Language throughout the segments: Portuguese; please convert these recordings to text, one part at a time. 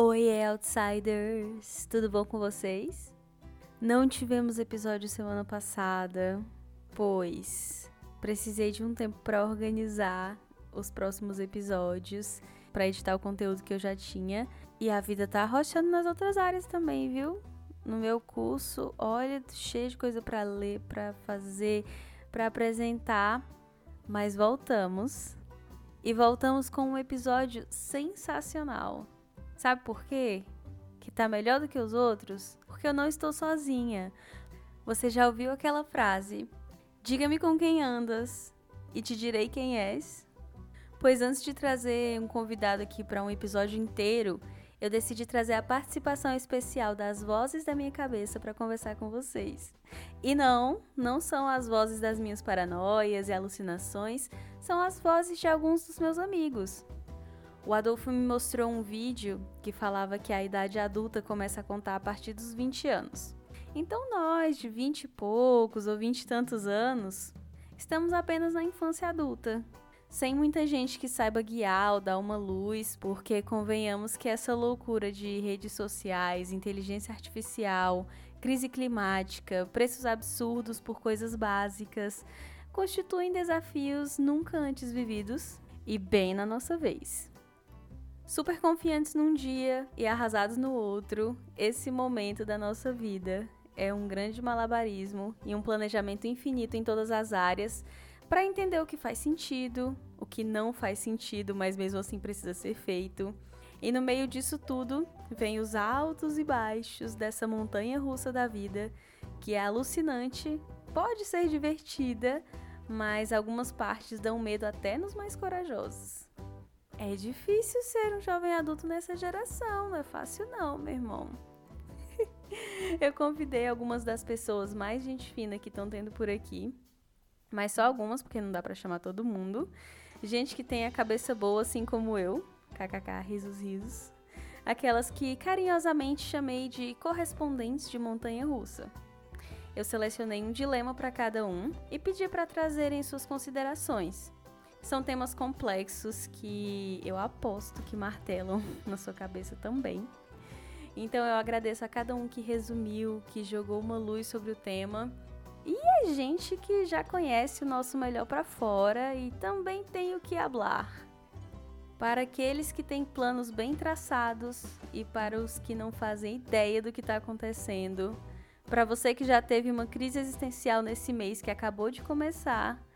Oi, outsiders! Tudo bom com vocês? Não tivemos episódio semana passada, pois precisei de um tempo para organizar os próximos episódios, para editar o conteúdo que eu já tinha. E a vida tá arrochando nas outras áreas também, viu? No meu curso, olha, cheio de coisa para ler, para fazer, para apresentar. Mas voltamos. E voltamos com um episódio sensacional. Sabe por quê? Que tá melhor do que os outros? Porque eu não estou sozinha. Você já ouviu aquela frase? Diga-me com quem andas e te direi quem és? Pois antes de trazer um convidado aqui para um episódio inteiro, eu decidi trazer a participação especial das vozes da minha cabeça para conversar com vocês. E não, não são as vozes das minhas paranoias e alucinações, são as vozes de alguns dos meus amigos. O Adolfo me mostrou um vídeo que falava que a idade adulta começa a contar a partir dos 20 anos. Então nós, de 20 e poucos ou 20 e tantos anos, estamos apenas na infância adulta, sem muita gente que saiba guiar ou dar uma luz, porque convenhamos que essa loucura de redes sociais, inteligência artificial, crise climática, preços absurdos por coisas básicas, constituem desafios nunca antes vividos e bem na nossa vez super confiantes num dia e arrasados no outro, esse momento da nossa vida é um grande malabarismo e um planejamento infinito em todas as áreas para entender o que faz sentido, o que não faz sentido, mas mesmo assim precisa ser feito. E no meio disso tudo, vem os altos e baixos dessa montanha russa da vida, que é alucinante, pode ser divertida, mas algumas partes dão medo até nos mais corajosos. É difícil ser um jovem adulto nessa geração, não é fácil não, meu irmão. Eu convidei algumas das pessoas mais gente fina que estão tendo por aqui, mas só algumas, porque não dá para chamar todo mundo. Gente que tem a cabeça boa, assim como eu, kkk, risos, risos. Aquelas que carinhosamente chamei de correspondentes de montanha russa. Eu selecionei um dilema para cada um e pedi para trazerem suas considerações. São temas complexos que eu aposto que martelam na sua cabeça também. Então eu agradeço a cada um que resumiu, que jogou uma luz sobre o tema. E a gente que já conhece o nosso melhor para fora e também tem o que hablar. Para aqueles que têm planos bem traçados e para os que não fazem ideia do que está acontecendo. Para você que já teve uma crise existencial nesse mês que acabou de começar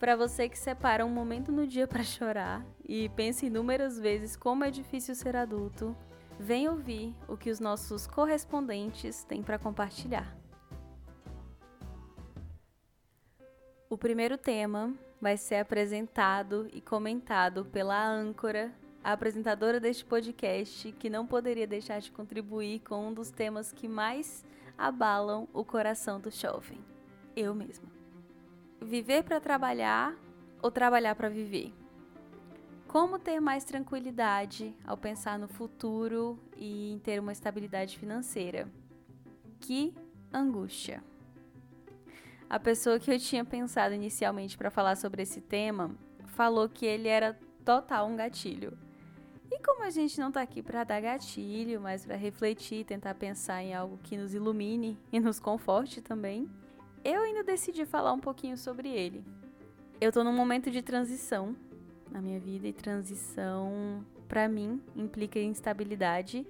para você que separa um momento no dia para chorar e pensa inúmeras vezes como é difícil ser adulto, vem ouvir o que os nossos correspondentes têm para compartilhar. O primeiro tema vai ser apresentado e comentado pela âncora, a apresentadora deste podcast, que não poderia deixar de contribuir com um dos temas que mais abalam o coração do jovem. Eu mesma viver para trabalhar ou trabalhar para viver? Como ter mais tranquilidade ao pensar no futuro e em ter uma estabilidade financeira? Que angústia! A pessoa que eu tinha pensado inicialmente para falar sobre esse tema falou que ele era total um gatilho. E como a gente não está aqui para dar gatilho, mas para refletir, tentar pensar em algo que nos ilumine e nos conforte também, eu ainda decidi falar um pouquinho sobre ele. Eu tô num momento de transição na minha vida e transição para mim implica instabilidade.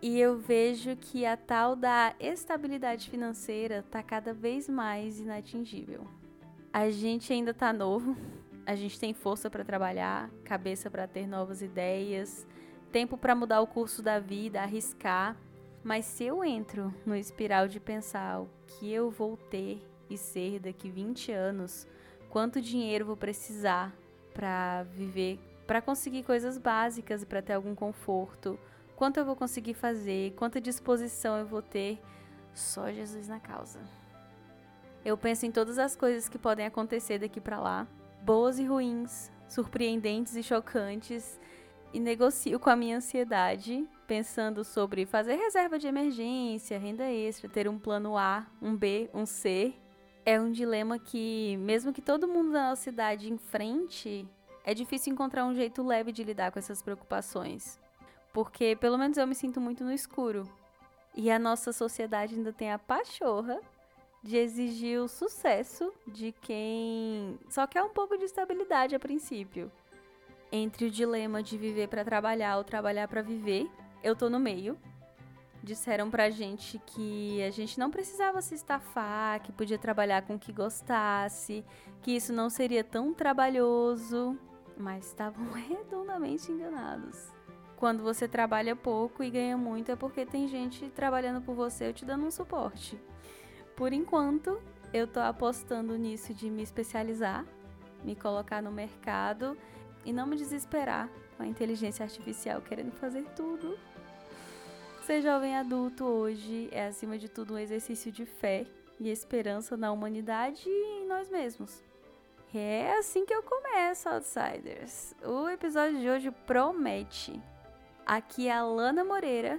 E eu vejo que a tal da estabilidade financeira tá cada vez mais inatingível. A gente ainda tá novo, a gente tem força para trabalhar, cabeça para ter novas ideias, tempo para mudar o curso da vida, arriscar mas se eu entro no espiral de pensar que eu vou ter e ser daqui 20 anos, quanto dinheiro vou precisar para viver para conseguir coisas básicas e para ter algum conforto. Quanto eu vou conseguir fazer, quanta disposição eu vou ter, só Jesus na causa. Eu penso em todas as coisas que podem acontecer daqui para lá, boas e ruins, surpreendentes e chocantes, e negocio com a minha ansiedade, pensando sobre fazer reserva de emergência, renda extra, ter um plano A, um B, um C. É um dilema que, mesmo que todo mundo da nossa cidade enfrente, é difícil encontrar um jeito leve de lidar com essas preocupações. Porque, pelo menos, eu me sinto muito no escuro. E a nossa sociedade ainda tem a pachorra de exigir o sucesso de quem só quer um pouco de estabilidade a princípio. Entre o dilema de viver para trabalhar ou trabalhar para viver, eu tô no meio. Disseram pra gente que a gente não precisava se estafar, que podia trabalhar com o que gostasse, que isso não seria tão trabalhoso, mas estavam redondamente enganados. Quando você trabalha pouco e ganha muito é porque tem gente trabalhando por você ou te dando um suporte. Por enquanto, eu tô apostando nisso de me especializar, me colocar no mercado e não me desesperar com a inteligência artificial querendo fazer tudo. Ser jovem adulto hoje é, acima de tudo, um exercício de fé e esperança na humanidade e em nós mesmos. É assim que eu começo, Outsiders. O episódio de hoje promete. Aqui é a Lana Moreira,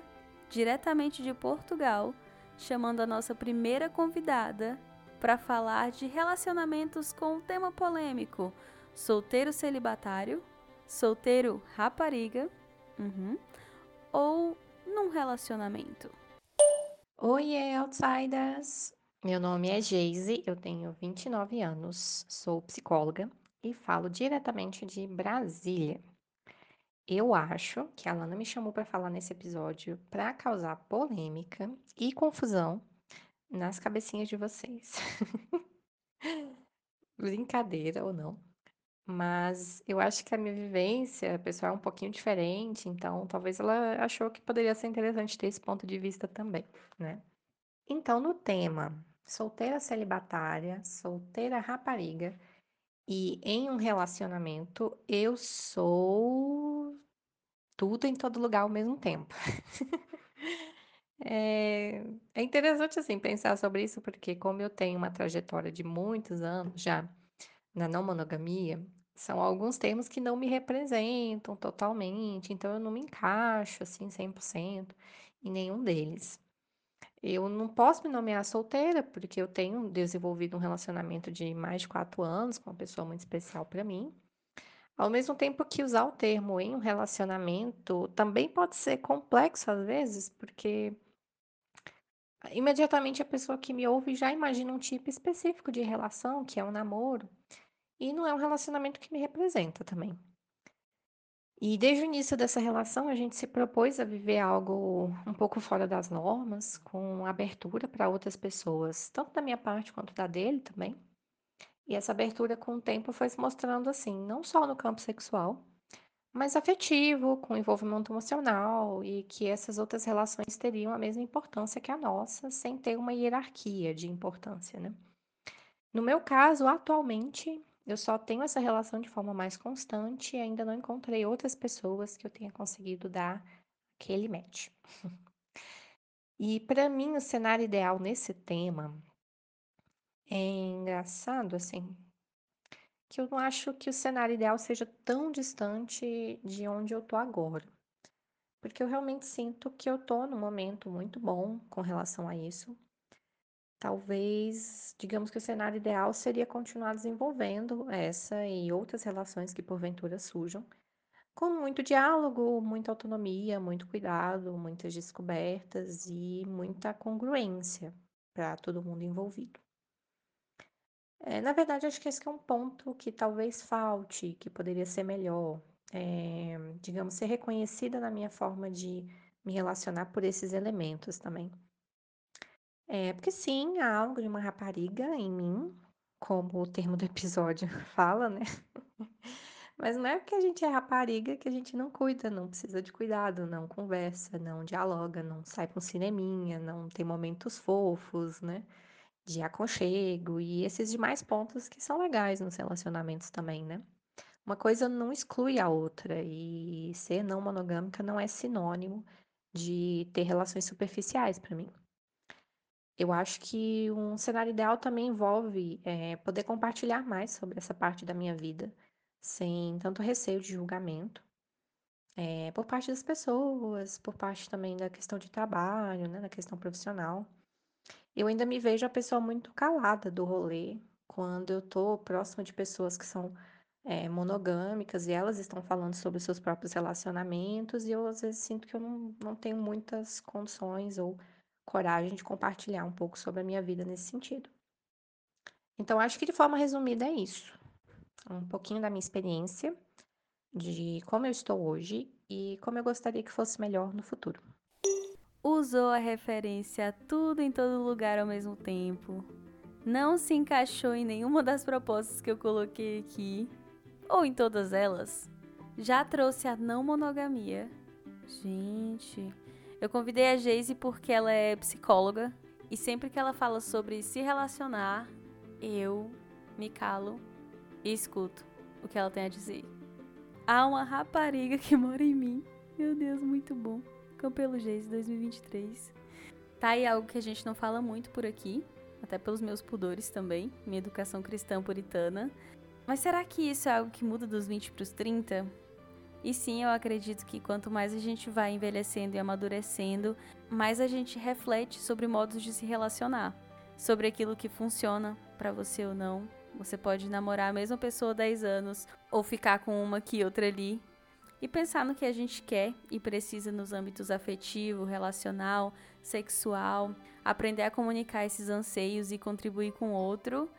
diretamente de Portugal, chamando a nossa primeira convidada para falar de relacionamentos com um tema polêmico: solteiro celibatário, solteiro rapariga, uhum, ou num relacionamento. Oi, outsiders! Meu nome é Geise, eu tenho 29 anos, sou psicóloga e falo diretamente de Brasília. Eu acho que a Lana me chamou para falar nesse episódio para causar polêmica e confusão nas cabecinhas de vocês. Brincadeira ou não. Mas eu acho que a minha vivência pessoal é um pouquinho diferente, então talvez ela achou que poderia ser interessante ter esse ponto de vista também, né? Então, no tema solteira celibatária, solteira rapariga e em um relacionamento, eu sou tudo em todo lugar ao mesmo tempo. É, é interessante assim pensar sobre isso, porque como eu tenho uma trajetória de muitos anos já na não monogamia, são alguns termos que não me representam totalmente, então eu não me encaixo assim 100% em nenhum deles. Eu não posso me nomear solteira, porque eu tenho desenvolvido um relacionamento de mais de quatro anos com uma pessoa muito especial para mim. Ao mesmo tempo que usar o termo em um relacionamento também pode ser complexo às vezes, porque imediatamente a pessoa que me ouve já imagina um tipo específico de relação, que é um namoro, e não é um relacionamento que me representa também. E desde o início dessa relação, a gente se propôs a viver algo um pouco fora das normas, com abertura para outras pessoas, tanto da minha parte quanto da dele também. E essa abertura com o tempo foi se mostrando assim, não só no campo sexual, mas afetivo, com envolvimento emocional, e que essas outras relações teriam a mesma importância que a nossa, sem ter uma hierarquia de importância, né? No meu caso, atualmente, eu só tenho essa relação de forma mais constante e ainda não encontrei outras pessoas que eu tenha conseguido dar aquele match. E para mim, o cenário ideal nesse tema é engraçado, assim, que eu não acho que o cenário ideal seja tão distante de onde eu tô agora. Porque eu realmente sinto que eu tô num momento muito bom com relação a isso. Talvez, digamos que o cenário ideal seria continuar desenvolvendo essa e outras relações que porventura surjam, com muito diálogo, muita autonomia, muito cuidado, muitas descobertas e muita congruência para todo mundo envolvido. É, na verdade, acho que esse é um ponto que talvez falte, que poderia ser melhor. É, digamos, ser reconhecida na minha forma de me relacionar por esses elementos também. É, porque sim, há algo de uma rapariga em mim, como o termo do episódio fala, né? Mas não é porque a gente é rapariga que a gente não cuida, não precisa de cuidado, não conversa, não dialoga, não sai pra um cineminha, não tem momentos fofos, né? De aconchego e esses demais pontos que são legais nos relacionamentos também, né? Uma coisa não exclui a outra, e ser não monogâmica não é sinônimo de ter relações superficiais para mim. Eu acho que um cenário ideal também envolve, eh, poder compartilhar mais sobre essa parte da minha vida, sem tanto receio de julgamento, eh, por parte das pessoas, por parte também da questão de trabalho, né, da questão profissional. Eu ainda me vejo a pessoa muito calada do rolê, quando eu tô próxima de pessoas que são, eh, monogâmicas e elas estão falando sobre os seus próprios relacionamentos, e eu às vezes sinto que eu não não tenho muitas condições ou coragem de compartilhar um pouco sobre a minha vida nesse sentido. Então acho que de forma resumida é isso, um pouquinho da minha experiência, de como eu estou hoje e como eu gostaria que fosse melhor no futuro. Usou a referência tudo em todo lugar ao mesmo tempo. Não se encaixou em nenhuma das propostas que eu coloquei aqui, ou em todas elas. Já trouxe a não monogamia. Gente, eu convidei a Geise porque ela é psicóloga e sempre que ela fala sobre se relacionar, eu me calo e escuto o que ela tem a dizer. Há uma rapariga que mora em mim. Meu Deus, muito bom. Campelo Geise 2023. Tá aí algo que a gente não fala muito por aqui, até pelos meus pudores também, minha educação cristã puritana. Mas será que isso é algo que muda dos 20 para os 30? E sim, eu acredito que quanto mais a gente vai envelhecendo e amadurecendo, mais a gente reflete sobre modos de se relacionar, sobre aquilo que funciona para você ou não. Você pode namorar a mesma pessoa há 10 anos ou ficar com uma aqui outra ali e pensar no que a gente quer e precisa nos âmbitos afetivo, relacional, sexual, aprender a comunicar esses anseios e contribuir com o outro.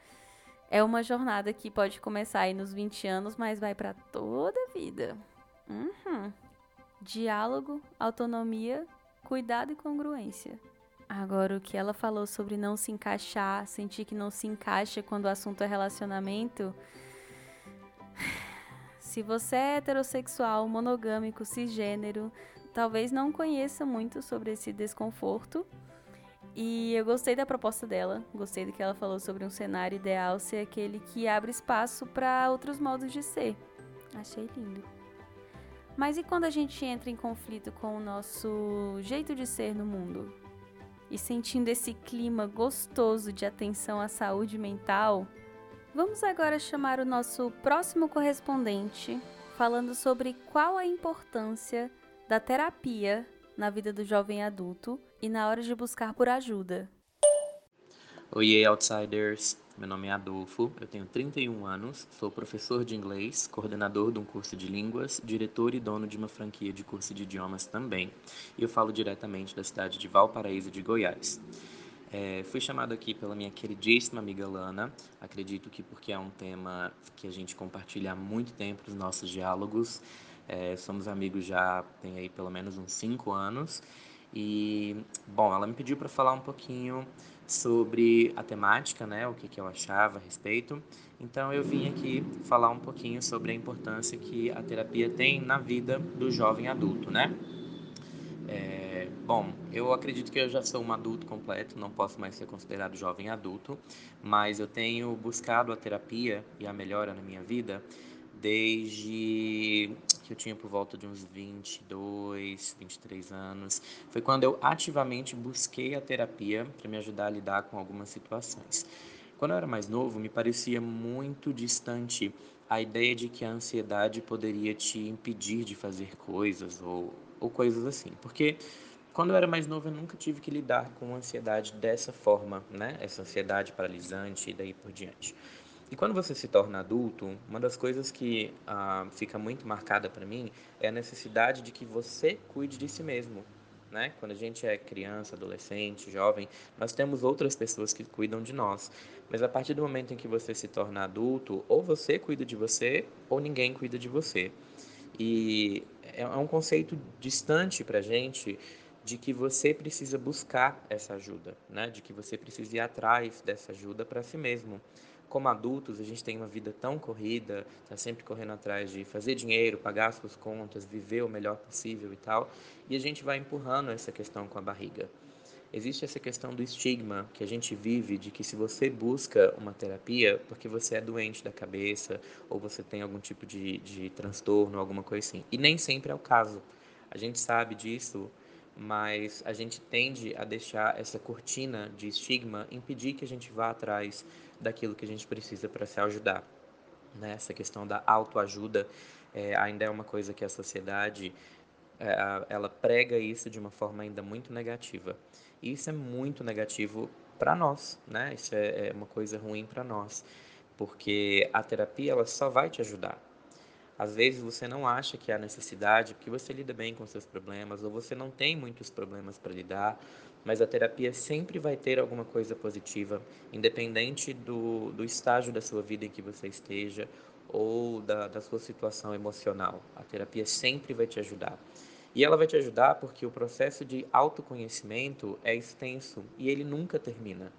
É uma jornada que pode começar aí nos 20 anos, mas vai para toda a vida. Uhum. Diálogo, autonomia, cuidado e congruência. Agora, o que ela falou sobre não se encaixar, sentir que não se encaixa quando o assunto é relacionamento. Se você é heterossexual, monogâmico, cisgênero, talvez não conheça muito sobre esse desconforto. E eu gostei da proposta dela, gostei do que ela falou sobre um cenário ideal ser aquele que abre espaço para outros modos de ser. Achei lindo. Mas e quando a gente entra em conflito com o nosso jeito de ser no mundo? E sentindo esse clima gostoso de atenção à saúde mental, vamos agora chamar o nosso próximo correspondente, falando sobre qual a importância da terapia na vida do jovem adulto e na hora de buscar por ajuda. Oi, Outsiders! Meu nome é Adolfo, eu tenho 31 anos, sou professor de inglês, coordenador de um curso de línguas, diretor e dono de uma franquia de curso de idiomas também, e eu falo diretamente da cidade de Valparaíso de Goiás. É, fui chamado aqui pela minha queridíssima amiga Lana, acredito que porque é um tema que a gente compartilha há muito tempo nos nossos diálogos, é, somos amigos já tem aí pelo menos uns 5 anos, e, bom, ela me pediu para falar um pouquinho sobre a temática, né, o que, que eu achava a respeito. Então eu vim aqui falar um pouquinho sobre a importância que a terapia tem na vida do jovem adulto, né? É, bom, eu acredito que eu já sou um adulto completo, não posso mais ser considerado jovem adulto, mas eu tenho buscado a terapia e a melhora na minha vida desde que eu tinha por volta de uns 22, 23 anos. Foi quando eu ativamente busquei a terapia para me ajudar a lidar com algumas situações. Quando eu era mais novo, me parecia muito distante a ideia de que a ansiedade poderia te impedir de fazer coisas ou, ou coisas assim. Porque quando eu era mais novo, eu nunca tive que lidar com ansiedade dessa forma, né? Essa ansiedade paralisante e daí por diante. E quando você se torna adulto, uma das coisas que ah, fica muito marcada para mim é a necessidade de que você cuide de si mesmo. Né? Quando a gente é criança, adolescente, jovem, nós temos outras pessoas que cuidam de nós. Mas a partir do momento em que você se torna adulto, ou você cuida de você, ou ninguém cuida de você. E é um conceito distante para a gente de que você precisa buscar essa ajuda, né? de que você precisa ir atrás dessa ajuda para si mesmo como adultos, a gente tem uma vida tão corrida, está sempre correndo atrás de fazer dinheiro, pagar as suas contas, viver o melhor possível e tal, e a gente vai empurrando essa questão com a barriga. existe essa questão do estigma que a gente vive de que se você busca uma terapia porque você é doente da cabeça ou você tem algum tipo de, de transtorno, alguma coisa assim. E nem sempre é o caso. A gente sabe disso, mas a gente tende a deixar essa cortina de estigma impedir que a gente vá atrás daquilo que a gente precisa para se ajudar. Né? Essa questão da autoajuda é, ainda é uma coisa que a sociedade é, ela prega isso de uma forma ainda muito negativa. E isso é muito negativo para nós, né? Isso é, é uma coisa ruim para nós, porque a terapia ela só vai te ajudar. Às vezes você não acha que há necessidade, porque você lida bem com seus problemas, ou você não tem muitos problemas para lidar, mas a terapia sempre vai ter alguma coisa positiva, independente do, do estágio da sua vida em que você esteja ou da, da sua situação emocional. A terapia sempre vai te ajudar. E ela vai te ajudar porque o processo de autoconhecimento é extenso e ele nunca termina.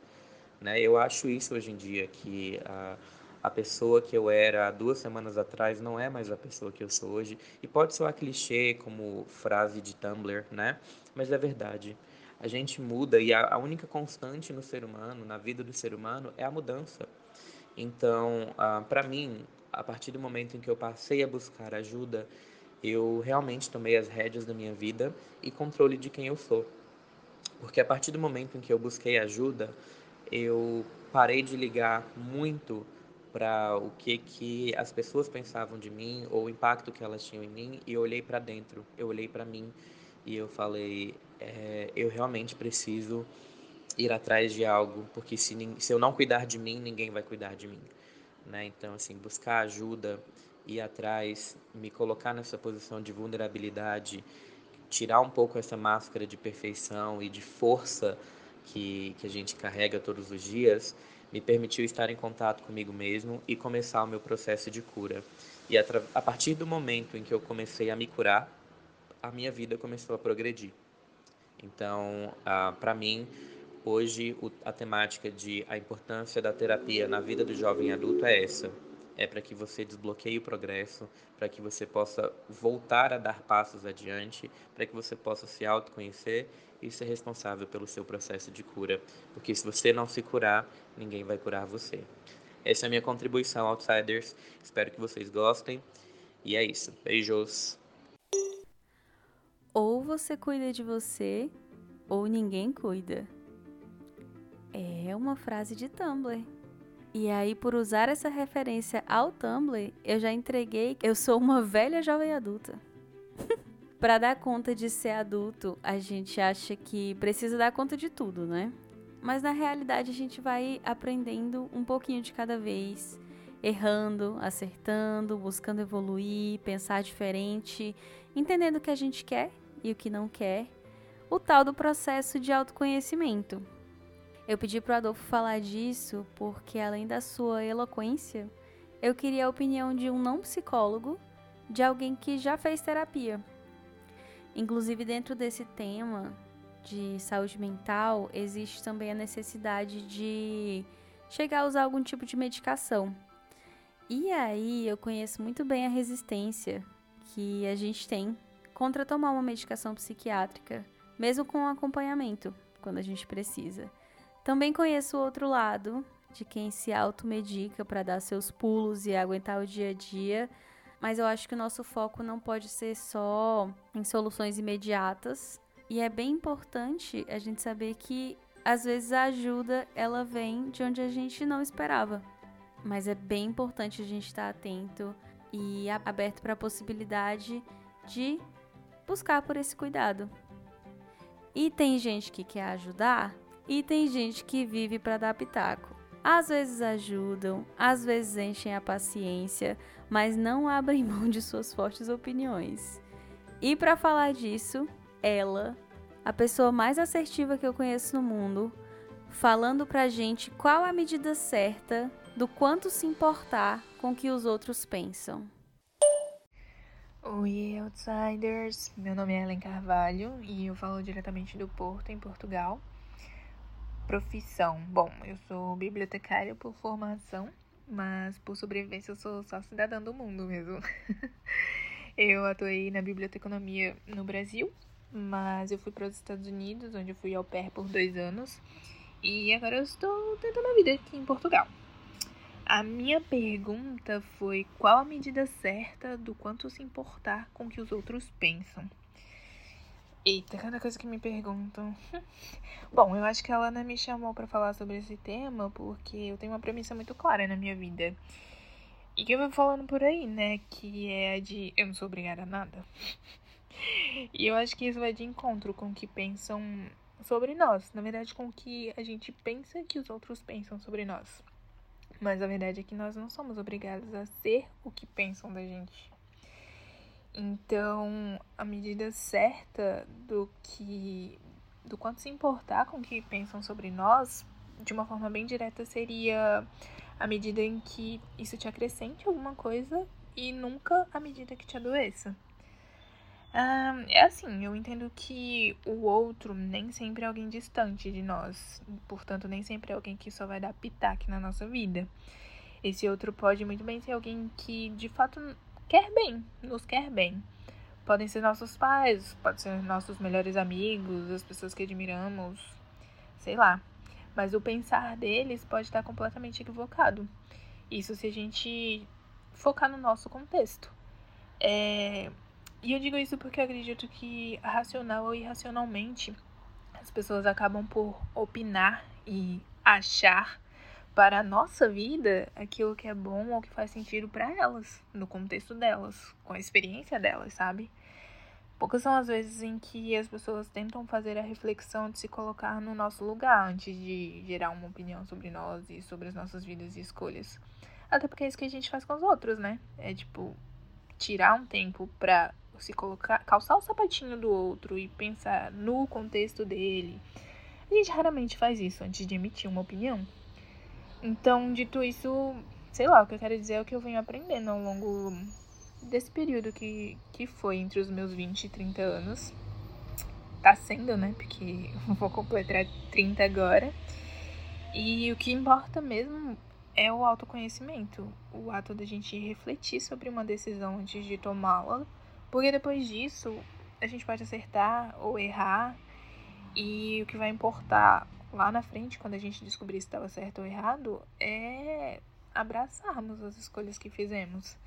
Né? Eu acho isso hoje em dia, que a, a pessoa que eu era há duas semanas atrás não é mais a pessoa que eu sou hoje. E pode soar clichê como frase de Tumblr, né? Mas é verdade. A gente muda e a, a única constante no ser humano, na vida do ser humano, é a mudança. Então, ah, para mim, a partir do momento em que eu passei a buscar ajuda, eu realmente tomei as rédeas da minha vida e controle de quem eu sou. Porque a partir do momento em que eu busquei ajuda, eu parei de ligar muito para o que que as pessoas pensavam de mim ou o impacto que elas tinham em mim e eu olhei para dentro, eu olhei para mim e eu falei, é, eu realmente preciso ir atrás de algo, porque se, se eu não cuidar de mim, ninguém vai cuidar de mim, né? Então assim, buscar ajuda ir atrás, me colocar nessa posição de vulnerabilidade, tirar um pouco essa máscara de perfeição e de força que, que a gente carrega todos os dias, me permitiu estar em contato comigo mesmo e começar o meu processo de cura. E a, a partir do momento em que eu comecei a me curar, a minha vida começou a progredir. Então, ah, para mim, hoje a temática de a importância da terapia na vida do jovem adulto é essa é para que você desbloqueie o progresso, para que você possa voltar a dar passos adiante, para que você possa se autoconhecer e ser responsável pelo seu processo de cura. Porque se você não se curar, ninguém vai curar você. Essa é a minha contribuição, Outsiders. Espero que vocês gostem. E é isso. Beijos. Ou você cuida de você, ou ninguém cuida. É uma frase de Tumblr. E aí, por usar essa referência ao Tumblr, eu já entreguei que eu sou uma velha jovem adulta. para dar conta de ser adulto, a gente acha que precisa dar conta de tudo, né? Mas na realidade a gente vai aprendendo um pouquinho de cada vez, errando, acertando, buscando evoluir, pensar diferente, entendendo o que a gente quer e o que não quer. O tal do processo de autoconhecimento, eu pedi para o Adolfo falar disso porque, além da sua eloquência, eu queria a opinião de um não psicólogo, de alguém que já fez terapia. Inclusive, dentro desse tema de saúde mental, existe também a necessidade de chegar a usar algum tipo de medicação. E aí eu conheço muito bem a resistência que a gente tem contra tomar uma medicação psiquiátrica, mesmo com acompanhamento, quando a gente precisa. Também conheço o outro lado, de quem se automedica para dar seus pulos e aguentar o dia a dia, mas eu acho que o nosso foco não pode ser só em soluções imediatas. E é bem importante a gente saber que às vezes a ajuda ela vem de onde a gente não esperava. Mas é bem importante a gente estar atento e aberto para a possibilidade de buscar por esse cuidado. E tem gente que quer ajudar e tem gente que vive para dar pitaco. Às vezes ajudam, às vezes enchem a paciência, mas não abrem mão de suas fortes opiniões. E para falar disso, ela, a pessoa mais assertiva que eu conheço no mundo, falando pra gente qual a medida certa do quanto se importar com o que os outros pensam. Oi, outsiders! Meu nome é Ellen Carvalho e eu falo diretamente do Porto, em Portugal. Profissão. Bom, eu sou bibliotecária por formação, mas por sobrevivência eu sou só cidadã do mundo mesmo. eu atuei na biblioteconomia no Brasil mas eu fui para os Estados Unidos, onde eu fui ao pé por dois anos. E agora eu estou tentando a vida aqui em Portugal. A minha pergunta foi qual a medida certa do quanto se importar com o que os outros pensam. Eita, cada coisa que me perguntam. Bom, eu acho que a Lana me chamou para falar sobre esse tema porque eu tenho uma premissa muito clara na minha vida. E que eu vou falando por aí, né? Que é a de eu não sou obrigada a nada. e eu acho que isso vai de encontro com o que pensam sobre nós. Na verdade, com o que a gente pensa que os outros pensam sobre nós. Mas a verdade é que nós não somos obrigados a ser o que pensam da gente. Então, a medida certa do que do quanto se importar com o que pensam sobre nós, de uma forma bem direta, seria a medida em que isso te acrescente alguma coisa e nunca a medida que te adoeça. É assim, eu entendo que o outro nem sempre é alguém distante de nós, portanto, nem sempre é alguém que só vai dar pitaque na nossa vida. Esse outro pode muito bem ser alguém que de fato quer bem, nos quer bem. Podem ser nossos pais, podem ser nossos melhores amigos, as pessoas que admiramos, sei lá. Mas o pensar deles pode estar completamente equivocado. Isso se a gente focar no nosso contexto. É, e eu digo isso porque acredito que racional ou irracionalmente as pessoas acabam por opinar e achar para a nossa vida aquilo que é bom ou que faz sentido para elas, no contexto delas, com a experiência delas, sabe? Poucas são as vezes em que as pessoas tentam fazer a reflexão de se colocar no nosso lugar antes de gerar uma opinião sobre nós e sobre as nossas vidas e escolhas. Até porque é isso que a gente faz com os outros, né? É tipo tirar um tempo pra se colocar, calçar o sapatinho do outro e pensar no contexto dele. A gente raramente faz isso antes de emitir uma opinião. Então, dito isso, sei lá, o que eu quero dizer é o que eu venho aprendendo ao longo desse período que, que foi entre os meus 20 e 30 anos. Tá sendo, né? Porque vou completar 30 agora. E o que importa mesmo é o autoconhecimento, o ato da gente refletir sobre uma decisão antes de tomá-la porque depois disso, a gente pode acertar ou errar, e o que vai importar lá na frente, quando a gente descobrir se estava certo ou errado, é abraçarmos as escolhas que fizemos.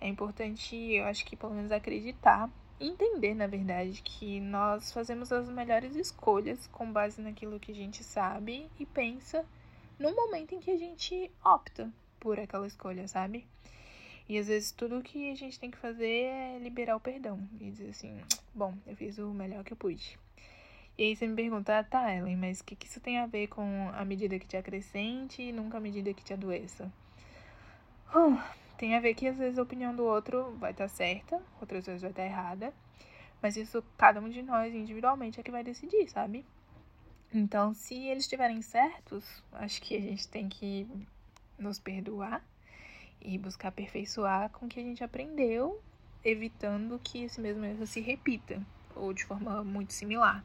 É importante, eu acho que pelo menos acreditar, entender, na verdade, que nós fazemos as melhores escolhas com base naquilo que a gente sabe e pensa no momento em que a gente opta por aquela escolha, sabe? E às vezes tudo que a gente tem que fazer é liberar o perdão e dizer assim: bom, eu fiz o melhor que eu pude. E aí você me pergunta, ah, tá, Ellen, mas o que, que isso tem a ver com a medida que te acrescente e nunca a medida que te adoeça? Uh, tem a ver que às vezes a opinião do outro vai estar tá certa, outras vezes vai estar tá errada, mas isso cada um de nós individualmente é que vai decidir, sabe? Então, se eles estiverem certos, acho que a gente tem que nos perdoar e buscar aperfeiçoar com o que a gente aprendeu, evitando que esse mesmo erro se repita ou de forma muito similar.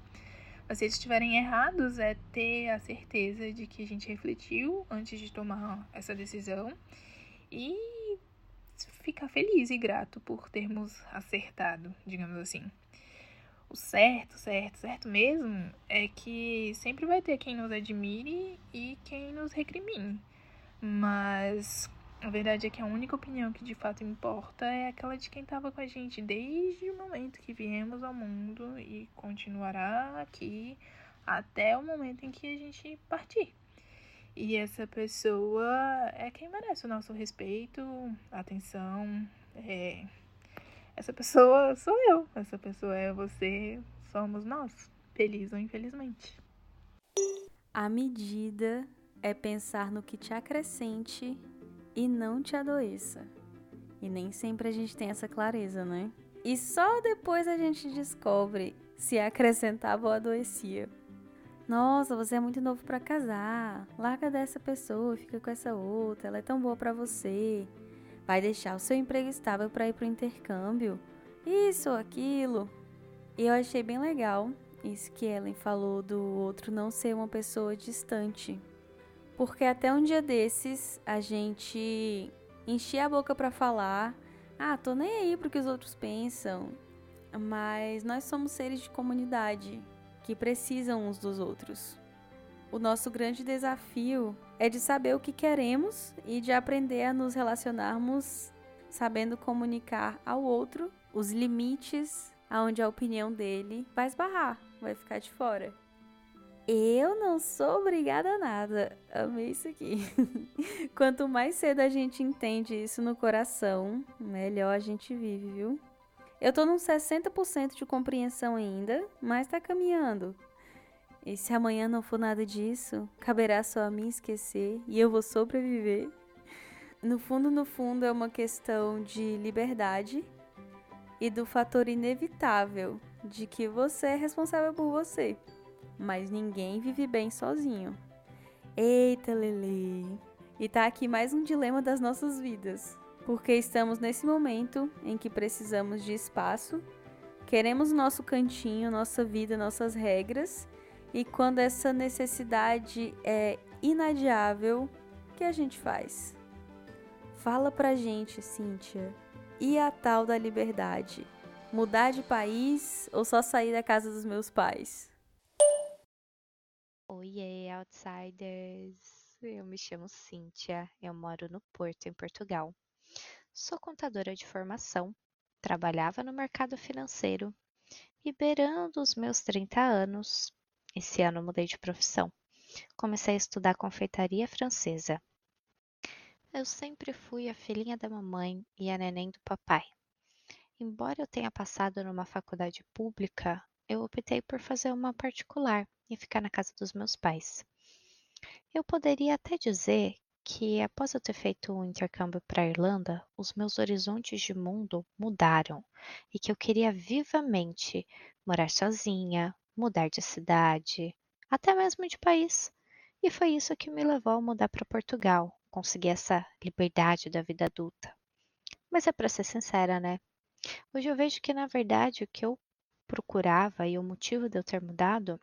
Mas se eles estiverem errados, é ter a certeza de que a gente refletiu antes de tomar essa decisão e ficar feliz e grato por termos acertado, digamos assim. O certo, certo, certo mesmo é que sempre vai ter quem nos admire e quem nos recrimine. Mas a verdade é que a única opinião que de fato importa é aquela de quem estava com a gente desde o momento que viemos ao mundo e continuará aqui até o momento em que a gente partir. E essa pessoa é quem merece o nosso respeito, atenção. É... Essa pessoa sou eu, essa pessoa é você, somos nós, feliz ou infelizmente. A medida é pensar no que te acrescente e não te adoeça. E nem sempre a gente tem essa clareza, né? E só depois a gente descobre se acrescentava ou adoecia. Nossa, você é muito novo para casar. Larga dessa pessoa, fica com essa outra. Ela é tão boa para você. Vai deixar o seu emprego estável para ir pro intercâmbio. Isso, aquilo. E eu achei bem legal isso que Ellen falou do outro não ser uma pessoa distante, porque até um dia desses a gente enchia a boca para falar: "Ah, tô nem aí pro que os outros pensam". mas nós somos seres de comunidade que precisam uns dos outros. O nosso grande desafio é de saber o que queremos e de aprender a nos relacionarmos sabendo comunicar ao outro os limites aonde a opinião dele vai esbarrar, vai ficar de fora. Eu não sou obrigada a nada. Amei isso aqui. Quanto mais cedo a gente entende isso no coração, melhor a gente vive, viu? Eu tô num 60% de compreensão ainda, mas tá caminhando. E se amanhã não for nada disso, caberá só a mim esquecer e eu vou sobreviver. No fundo, no fundo, é uma questão de liberdade e do fator inevitável de que você é responsável por você. Mas ninguém vive bem sozinho. Eita, Lele! E tá aqui mais um dilema das nossas vidas porque estamos nesse momento em que precisamos de espaço, queremos nosso cantinho, nossa vida, nossas regras, e quando essa necessidade é inadiável, o que a gente faz? Fala pra gente, Cíntia. E a tal da liberdade? Mudar de país ou só sair da casa dos meus pais? Oiê, outsiders! Eu me chamo Cíntia, eu moro no Porto, em Portugal. Sou contadora de formação, trabalhava no mercado financeiro e beirando os meus 30 anos, esse ano mudei de profissão. Comecei a estudar confeitaria francesa. Eu sempre fui a filhinha da mamãe e a neném do papai. Embora eu tenha passado numa faculdade pública, eu optei por fazer uma particular e ficar na casa dos meus pais. Eu poderia até dizer que após eu ter feito um intercâmbio para a Irlanda, os meus horizontes de mundo mudaram e que eu queria vivamente morar sozinha, mudar de cidade, até mesmo de país. E foi isso que me levou a mudar para Portugal, conseguir essa liberdade da vida adulta. Mas é para ser sincera, né? Hoje eu vejo que na verdade o que eu procurava e o motivo de eu ter mudado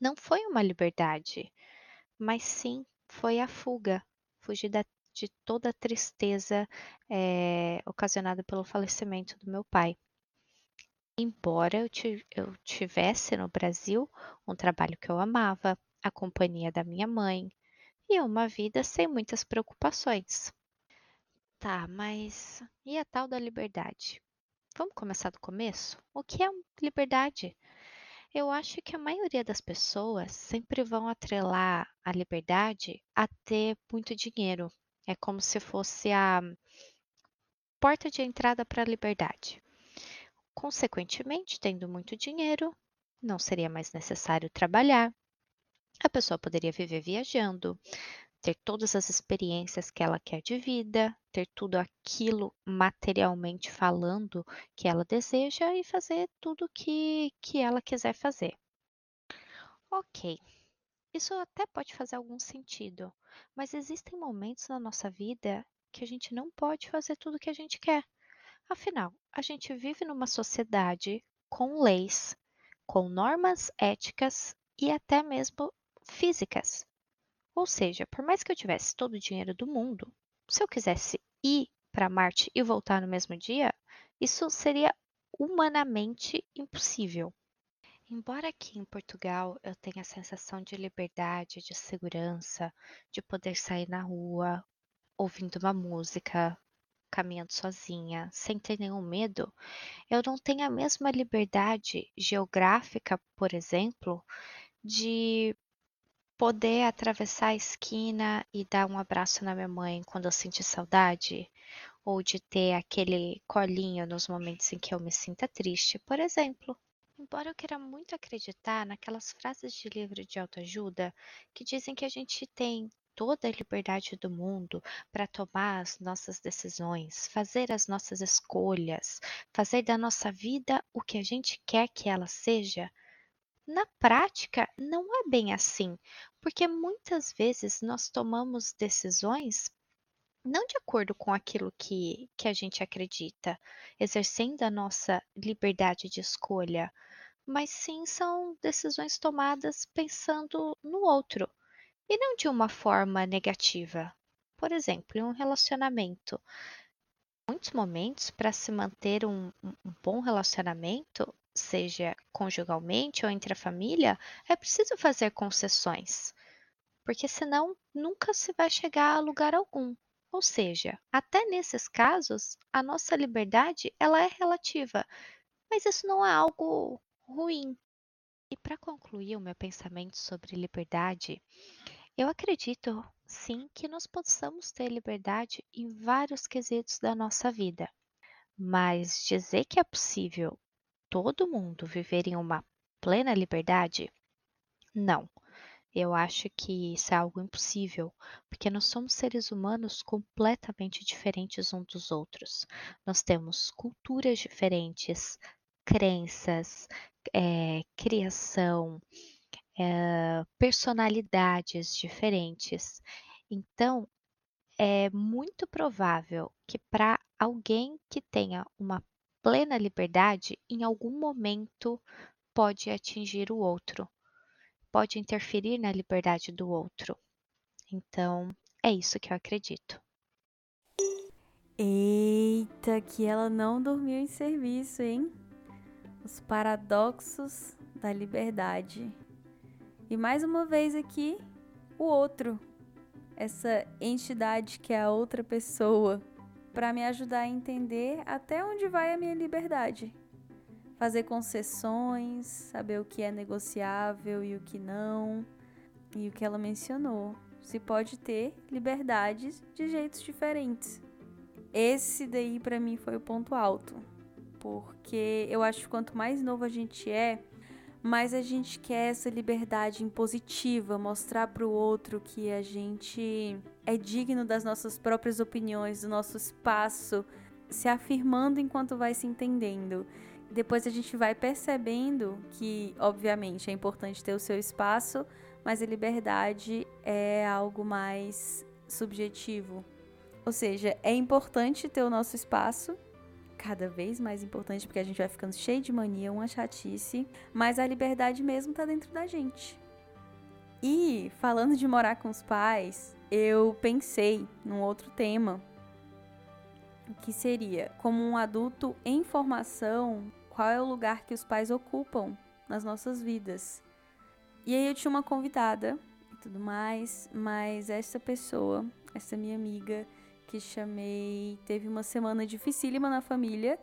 não foi uma liberdade, mas sim foi a fuga fugir da, de toda a tristeza é, ocasionada pelo falecimento do meu pai. Embora eu, eu tivesse no Brasil um trabalho que eu amava, a companhia da minha mãe e uma vida sem muitas preocupações. Tá, mas e a tal da liberdade? Vamos começar do começo? O que é liberdade? Eu acho que a maioria das pessoas sempre vão atrelar a liberdade a ter muito dinheiro. É como se fosse a porta de entrada para a liberdade. Consequentemente, tendo muito dinheiro, não seria mais necessário trabalhar. A pessoa poderia viver viajando, ter todas as experiências que ela quer de vida, ter tudo aquilo materialmente falando que ela deseja e fazer tudo que, que ela quiser fazer. Ok, isso até pode fazer algum sentido, mas existem momentos na nossa vida que a gente não pode fazer tudo o que a gente quer. Afinal, a gente vive numa sociedade com leis, com normas éticas e até mesmo físicas. Ou seja, por mais que eu tivesse todo o dinheiro do mundo, se eu quisesse ir para Marte e voltar no mesmo dia, isso seria humanamente impossível. Embora aqui em Portugal eu tenha a sensação de liberdade, de segurança, de poder sair na rua, ouvindo uma música, caminhando sozinha, sem ter nenhum medo, eu não tenho a mesma liberdade geográfica, por exemplo, de poder atravessar a esquina e dar um abraço na minha mãe quando eu sentir saudade, ou de ter aquele colinho nos momentos em que eu me sinta triste, por exemplo. Embora eu queira muito acreditar naquelas frases de livro de autoajuda que dizem que a gente tem toda a liberdade do mundo para tomar as nossas decisões, fazer as nossas escolhas, fazer da nossa vida o que a gente quer que ela seja, na prática, não é bem assim, porque muitas vezes nós tomamos decisões não de acordo com aquilo que, que a gente acredita, exercendo a nossa liberdade de escolha, mas sim são decisões tomadas pensando no outro e não de uma forma negativa. Por exemplo, em um relacionamento, muitos momentos, para se manter um, um bom relacionamento, seja conjugalmente ou entre a família, é preciso fazer concessões, porque senão nunca se vai chegar a lugar algum. Ou seja, até nesses casos, a nossa liberdade ela é relativa, mas isso não é algo ruim. E para concluir o meu pensamento sobre liberdade, eu acredito sim que nós possamos ter liberdade em vários quesitos da nossa vida. Mas dizer que é possível todo mundo viver em uma plena liberdade? Não. Eu acho que isso é algo impossível, porque nós somos seres humanos completamente diferentes uns dos outros. Nós temos culturas diferentes, crenças, é, criação, é, personalidades diferentes. Então, é muito provável que para alguém que tenha uma plena liberdade, em algum momento pode atingir o outro, pode interferir na liberdade do outro. Então, é isso que eu acredito. Eita, que ela não dormiu em serviço, hein? Os paradoxos da liberdade. E mais uma vez aqui, o outro. Essa entidade que é a outra pessoa, para me ajudar a entender até onde vai a minha liberdade. Fazer concessões, saber o que é negociável e o que não. E o que ela mencionou. Se pode ter liberdades de jeitos diferentes. Esse daí para mim foi o ponto alto porque eu acho que quanto mais novo a gente é, mais a gente quer essa liberdade impositiva, mostrar para o outro que a gente é digno das nossas próprias opiniões, do nosso espaço, se afirmando enquanto vai se entendendo. Depois a gente vai percebendo que, obviamente, é importante ter o seu espaço, mas a liberdade é algo mais subjetivo. Ou seja, é importante ter o nosso espaço, cada vez mais importante porque a gente vai ficando cheio de mania, uma chatice, mas a liberdade mesmo tá dentro da gente. E falando de morar com os pais, eu pensei num outro tema, que seria como um adulto em formação, qual é o lugar que os pais ocupam nas nossas vidas. E aí eu tinha uma convidada e tudo mais, mas essa pessoa, essa minha amiga, que chamei, teve uma semana dificílima na família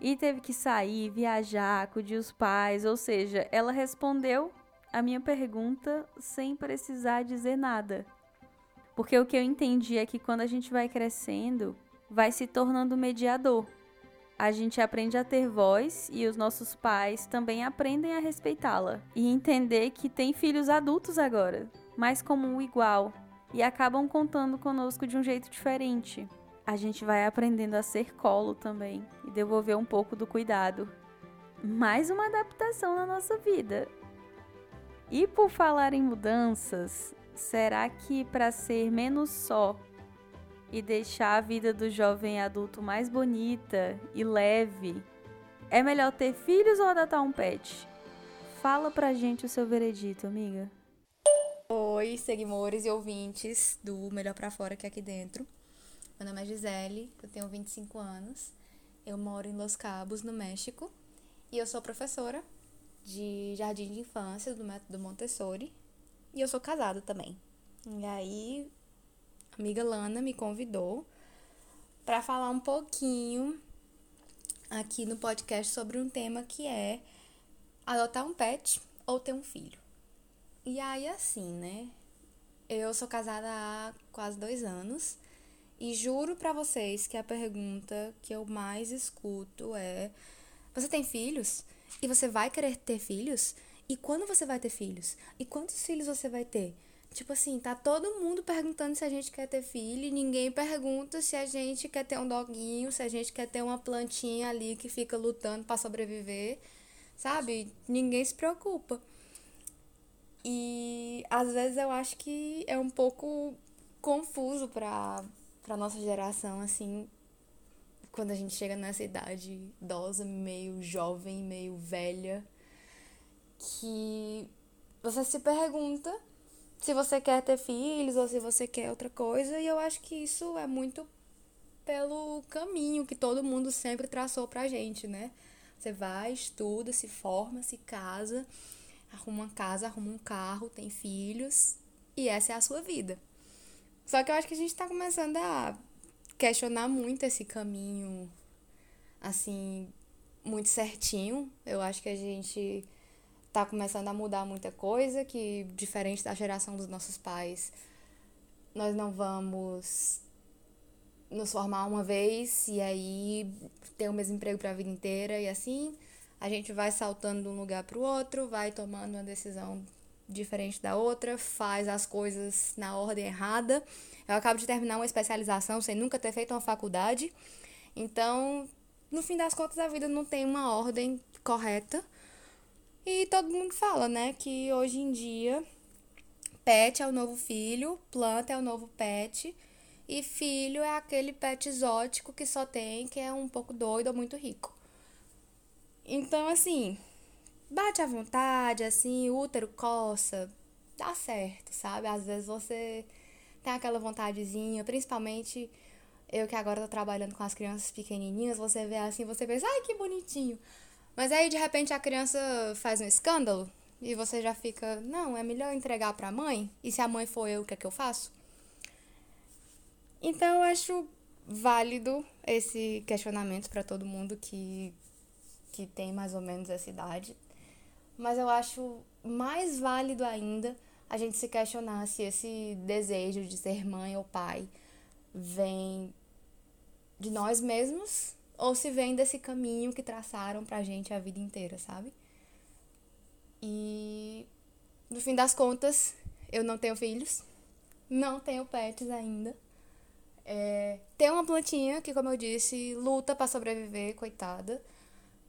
e teve que sair, viajar, acudir os pais, ou seja, ela respondeu a minha pergunta sem precisar dizer nada. Porque o que eu entendi é que quando a gente vai crescendo, vai se tornando mediador. A gente aprende a ter voz e os nossos pais também aprendem a respeitá-la e entender que tem filhos adultos agora, mas como um igual, e acabam contando conosco de um jeito diferente. A gente vai aprendendo a ser colo também e devolver um pouco do cuidado. Mais uma adaptação na nossa vida. E por falar em mudanças, será que para ser menos só e deixar a vida do jovem adulto mais bonita e leve, é melhor ter filhos ou adotar um pet? Fala pra gente o seu veredito, amiga. Oi, seguidores e ouvintes do Melhor para Fora que é aqui dentro. Meu nome é Gisele, eu tenho 25 anos. Eu moro em Los Cabos, no México, e eu sou professora de jardim de infância do método Montessori, e eu sou casada também. E aí, a amiga Lana me convidou para falar um pouquinho aqui no podcast sobre um tema que é adotar um pet ou ter um filho. E aí, assim, né? Eu sou casada há quase dois anos e juro para vocês que a pergunta que eu mais escuto é: Você tem filhos? E você vai querer ter filhos? E quando você vai ter filhos? E quantos filhos você vai ter? Tipo assim, tá todo mundo perguntando se a gente quer ter filho e ninguém pergunta se a gente quer ter um doguinho, se a gente quer ter uma plantinha ali que fica lutando para sobreviver, sabe? Ninguém se preocupa. E às vezes eu acho que é um pouco confuso para para nossa geração assim, quando a gente chega nessa idade idosa, meio jovem, meio velha, que você se pergunta se você quer ter filhos ou se você quer outra coisa, e eu acho que isso é muito pelo caminho que todo mundo sempre traçou pra gente, né? Você vai, estuda, se forma, se casa, arruma uma casa, arruma um carro, tem filhos e essa é a sua vida. Só que eu acho que a gente tá começando a questionar muito esse caminho, assim, muito certinho. Eu acho que a gente tá começando a mudar muita coisa, que diferente da geração dos nossos pais, nós não vamos nos formar uma vez e aí ter o mesmo emprego para a vida inteira e assim a gente vai saltando de um lugar para o outro, vai tomando uma decisão diferente da outra, faz as coisas na ordem errada. Eu acabo de terminar uma especialização sem nunca ter feito uma faculdade. Então, no fim das contas, a vida não tem uma ordem correta. E todo mundo fala, né, que hoje em dia pet é o novo filho, planta é o novo pet. E filho é aquele pet exótico que só tem, que é um pouco doido ou muito rico. Então, assim, bate à vontade, assim, útero coça, dá certo, sabe? Às vezes você tem aquela vontadezinha, principalmente eu que agora tô trabalhando com as crianças pequenininhas, você vê assim, você pensa, ai que bonitinho. Mas aí de repente a criança faz um escândalo e você já fica, não, é melhor entregar pra mãe? E se a mãe for eu, o que é que eu faço? Então eu acho válido esse questionamento para todo mundo que, que tem mais ou menos essa idade. Mas eu acho mais válido ainda a gente se questionar se esse desejo de ser mãe ou pai vem de nós mesmos ou se vem desse caminho que traçaram pra gente a vida inteira, sabe? E no fim das contas, eu não tenho filhos, não tenho pets ainda. É, tem uma plantinha que, como eu disse, luta para sobreviver, coitada.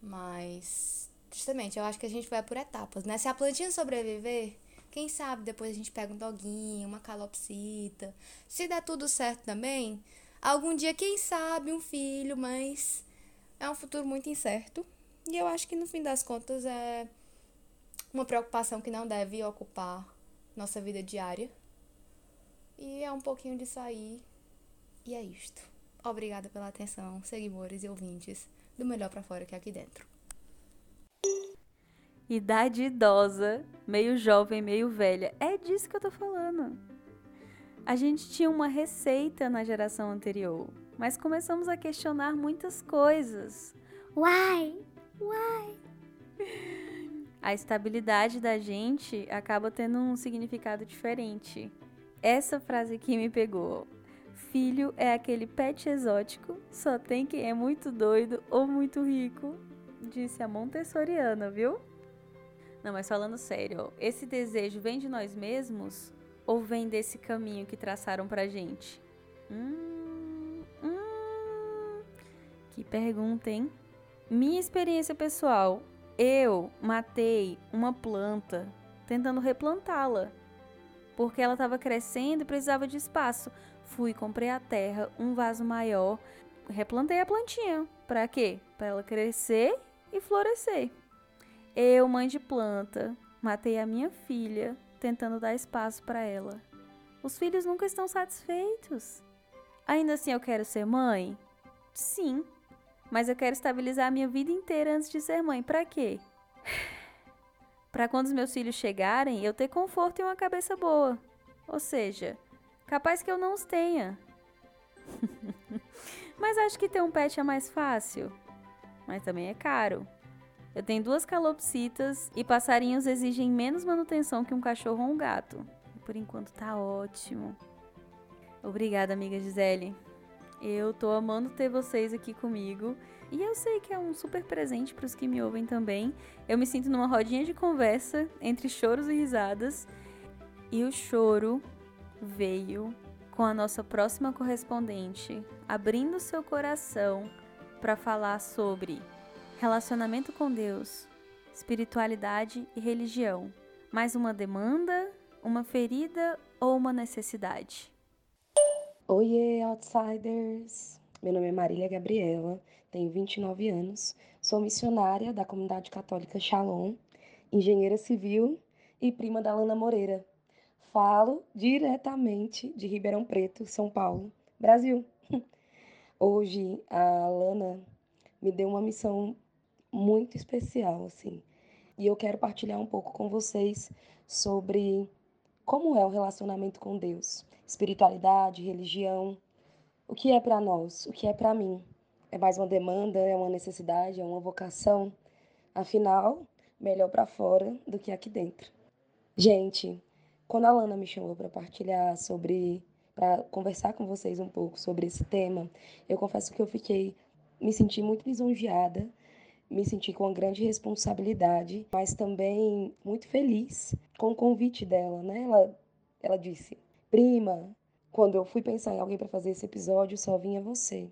Mas, justamente, eu acho que a gente vai por etapas, né? Se a plantinha sobreviver, quem sabe depois a gente pega um doguinho, uma calopsita. Se der tudo certo também, algum dia, quem sabe, um filho, mas é um futuro muito incerto. E eu acho que no fim das contas é uma preocupação que não deve ocupar nossa vida diária. E é um pouquinho disso aí e é isto. Obrigada pela atenção, seguidores e ouvintes do Melhor para Fora que é aqui dentro. Idade idosa, meio jovem, meio velha. É disso que eu tô falando. A gente tinha uma receita na geração anterior, mas começamos a questionar muitas coisas. Why? Why? A estabilidade da gente acaba tendo um significado diferente. Essa frase aqui me pegou. Filho é aquele pet exótico, só tem quem é muito doido ou muito rico, disse a Montessoriana, viu? Não, mas falando sério, esse desejo vem de nós mesmos ou vem desse caminho que traçaram pra gente? Hum, hum, que pergunta, hein? Minha experiência pessoal, eu matei uma planta tentando replantá-la, porque ela estava crescendo e precisava de espaço. Fui, comprei a terra, um vaso maior, replantei a plantinha. Para quê? Para ela crescer e florescer. Eu, mãe de planta, matei a minha filha tentando dar espaço para ela. Os filhos nunca estão satisfeitos. Ainda assim eu quero ser mãe? Sim, mas eu quero estabilizar a minha vida inteira antes de ser mãe. Para quê? Para quando os meus filhos chegarem, eu ter conforto e uma cabeça boa. Ou seja, Capaz que eu não os tenha. Mas acho que ter um pet é mais fácil. Mas também é caro. Eu tenho duas calopsitas e passarinhos exigem menos manutenção que um cachorro ou um gato. Por enquanto tá ótimo. Obrigada, amiga Gisele. Eu tô amando ter vocês aqui comigo. E eu sei que é um super presente para os que me ouvem também. Eu me sinto numa rodinha de conversa entre choros e risadas. E o choro veio com a nossa próxima correspondente, abrindo seu coração para falar sobre relacionamento com Deus, espiritualidade e religião. Mais uma demanda, uma ferida ou uma necessidade? Oiê, outsiders! Meu nome é Marília Gabriela, tenho 29 anos, sou missionária da comunidade católica Shalom, engenheira civil e prima da Lana Moreira, Falo diretamente de Ribeirão Preto, São Paulo, Brasil. Hoje a Lana me deu uma missão muito especial, assim. E eu quero partilhar um pouco com vocês sobre como é o relacionamento com Deus, espiritualidade, religião, o que é para nós, o que é para mim. É mais uma demanda, é uma necessidade, é uma vocação. Afinal, melhor para fora do que aqui dentro. Gente, quando a Lana me chamou para partilhar sobre, para conversar com vocês um pouco sobre esse tema, eu confesso que eu fiquei, me senti muito lisonjeada, me senti com uma grande responsabilidade, mas também muito feliz com o convite dela, né? Ela, ela disse, prima, quando eu fui pensar em alguém para fazer esse episódio, só vinha você.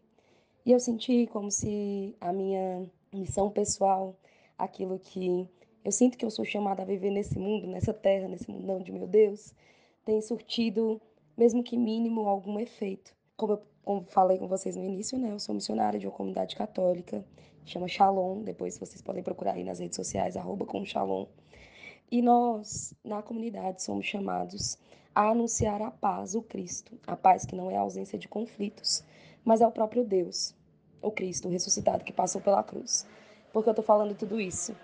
E eu senti como se a minha missão pessoal, aquilo que eu sinto que eu sou chamada a viver nesse mundo, nessa terra, nesse mundão de meu Deus, tem surtido, mesmo que mínimo, algum efeito. Como eu como falei com vocês no início, né, eu sou missionária de uma comunidade católica, chama Shalom, depois vocês podem procurar aí nas redes sociais, arroba com Shalom. E nós, na comunidade, somos chamados a anunciar a paz, o Cristo, a paz que não é a ausência de conflitos, mas é o próprio Deus, o Cristo o ressuscitado que passou pela cruz. Por que eu estou falando tudo isso?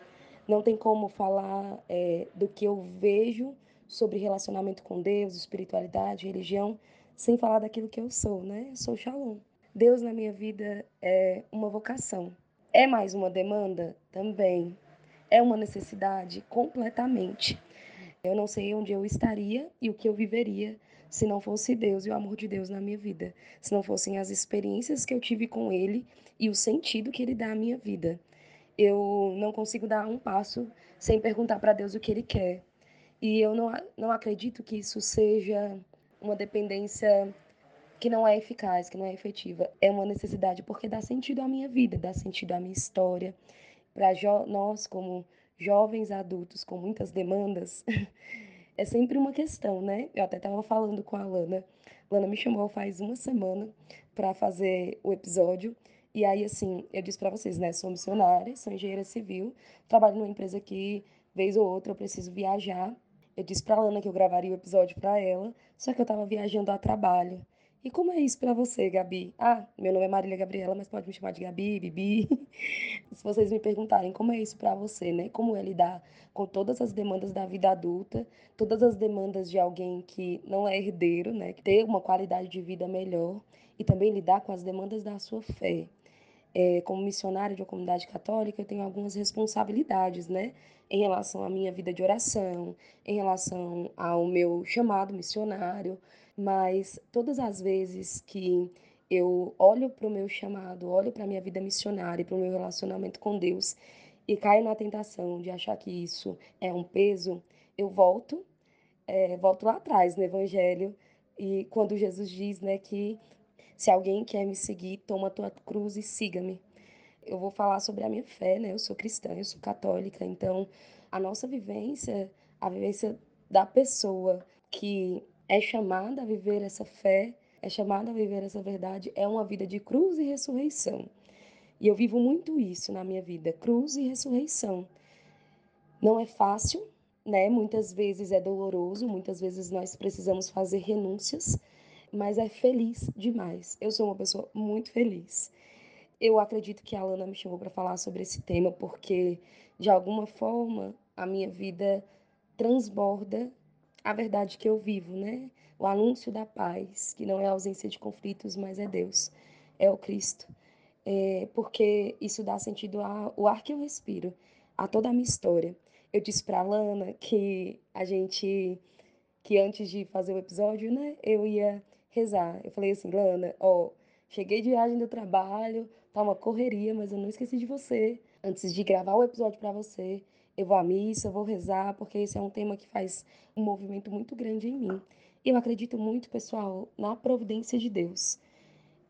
Não tem como falar é, do que eu vejo sobre relacionamento com Deus, espiritualidade, religião, sem falar daquilo que eu sou, né? Eu sou Shalom. Deus na minha vida é uma vocação. É mais uma demanda? Também. É uma necessidade? Completamente. Eu não sei onde eu estaria e o que eu viveria se não fosse Deus e o amor de Deus na minha vida, se não fossem as experiências que eu tive com Ele e o sentido que Ele dá à minha vida eu não consigo dar um passo sem perguntar para Deus o que Ele quer. E eu não, não acredito que isso seja uma dependência que não é eficaz, que não é efetiva. É uma necessidade porque dá sentido à minha vida, dá sentido à minha história. Para nós, como jovens adultos com muitas demandas, é sempre uma questão, né? Eu até estava falando com a Lana. Lana me chamou faz uma semana para fazer o episódio e aí, assim, eu disse para vocês, né? Sou missionária, sou engenheira civil, trabalho numa empresa que, vez ou outra, eu preciso viajar. Eu disse pra Lana que eu gravaria o episódio para ela, só que eu tava viajando a trabalho. E como é isso para você, Gabi? Ah, meu nome é Marília Gabriela, mas pode me chamar de Gabi, Bibi. Se vocês me perguntarem como é isso para você, né? Como é lidar com todas as demandas da vida adulta, todas as demandas de alguém que não é herdeiro, né? Ter uma qualidade de vida melhor e também lidar com as demandas da sua fé é, como missionária de uma comunidade católica, eu tenho algumas responsabilidades, né? Em relação à minha vida de oração, em relação ao meu chamado missionário, mas todas as vezes que eu olho para o meu chamado, olho para a minha vida missionária para o meu relacionamento com Deus e caio na tentação de achar que isso é um peso, eu volto, é, volto lá atrás no Evangelho e quando Jesus diz, né, que se alguém quer me seguir, toma a tua cruz e siga-me. Eu vou falar sobre a minha fé, né? Eu sou cristã, eu sou católica, então a nossa vivência, a vivência da pessoa que é chamada a viver essa fé, é chamada a viver essa verdade, é uma vida de cruz e ressurreição. E eu vivo muito isso na minha vida, cruz e ressurreição. Não é fácil, né? Muitas vezes é doloroso, muitas vezes nós precisamos fazer renúncias, mas é feliz demais. Eu sou uma pessoa muito feliz. Eu acredito que a Alana me chamou para falar sobre esse tema porque, de alguma forma, a minha vida transborda a verdade que eu vivo, né? O anúncio da paz, que não é a ausência de conflitos, mas é Deus, é o Cristo. É porque isso dá sentido ao ar que eu respiro, a toda a minha história. Eu disse para a Lana que a gente, que antes de fazer o episódio, né, eu ia rezar. Eu falei assim, Lana, ó, cheguei de viagem do trabalho, tá uma correria, mas eu não esqueci de você. Antes de gravar o episódio para você, eu vou à missa, eu vou rezar, porque esse é um tema que faz um movimento muito grande em mim. Eu acredito muito, pessoal, na providência de Deus.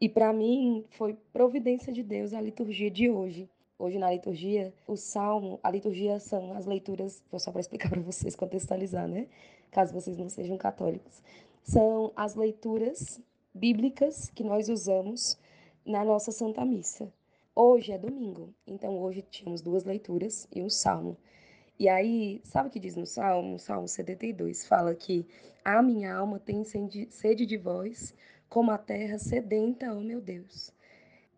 E para mim foi providência de Deus a liturgia de hoje. Hoje na liturgia, o salmo, a liturgia são as leituras, só para explicar para vocês, contextualizar, né? Caso vocês não sejam católicos são as leituras bíblicas que nós usamos na nossa Santa Missa. Hoje é domingo, então hoje tínhamos duas leituras e um salmo. E aí, sabe o que diz no salmo? Salmo 72 fala que a minha alma tem sede de vós, como a terra sedenta, ó meu Deus.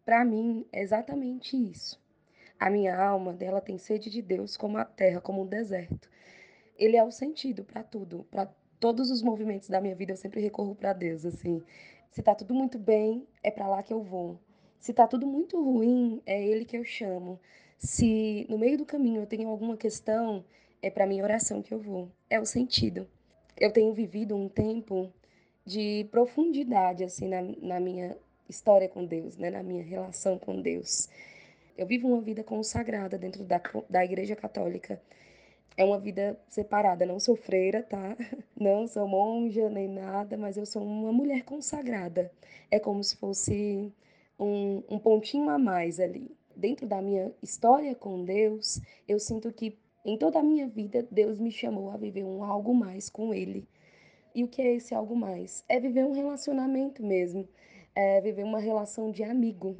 para mim é exatamente isso. A minha alma dela tem sede de Deus como a terra, como um deserto. Ele é o sentido para tudo, para todos os movimentos da minha vida eu sempre recorro para Deus, assim. Se tá tudo muito bem, é para lá que eu vou. Se tá tudo muito ruim, é ele que eu chamo. Se no meio do caminho eu tenho alguma questão, é para minha oração que eu vou. É o sentido. Eu tenho vivido um tempo de profundidade assim na, na minha história com Deus, né, na minha relação com Deus. Eu vivo uma vida consagrada dentro da, da Igreja Católica é uma vida separada. Não sou freira, tá? Não sou monja nem nada, mas eu sou uma mulher consagrada. É como se fosse um, um pontinho a mais ali. Dentro da minha história com Deus, eu sinto que em toda a minha vida, Deus me chamou a viver um algo mais com Ele. E o que é esse algo mais? É viver um relacionamento mesmo, é viver uma relação de amigo.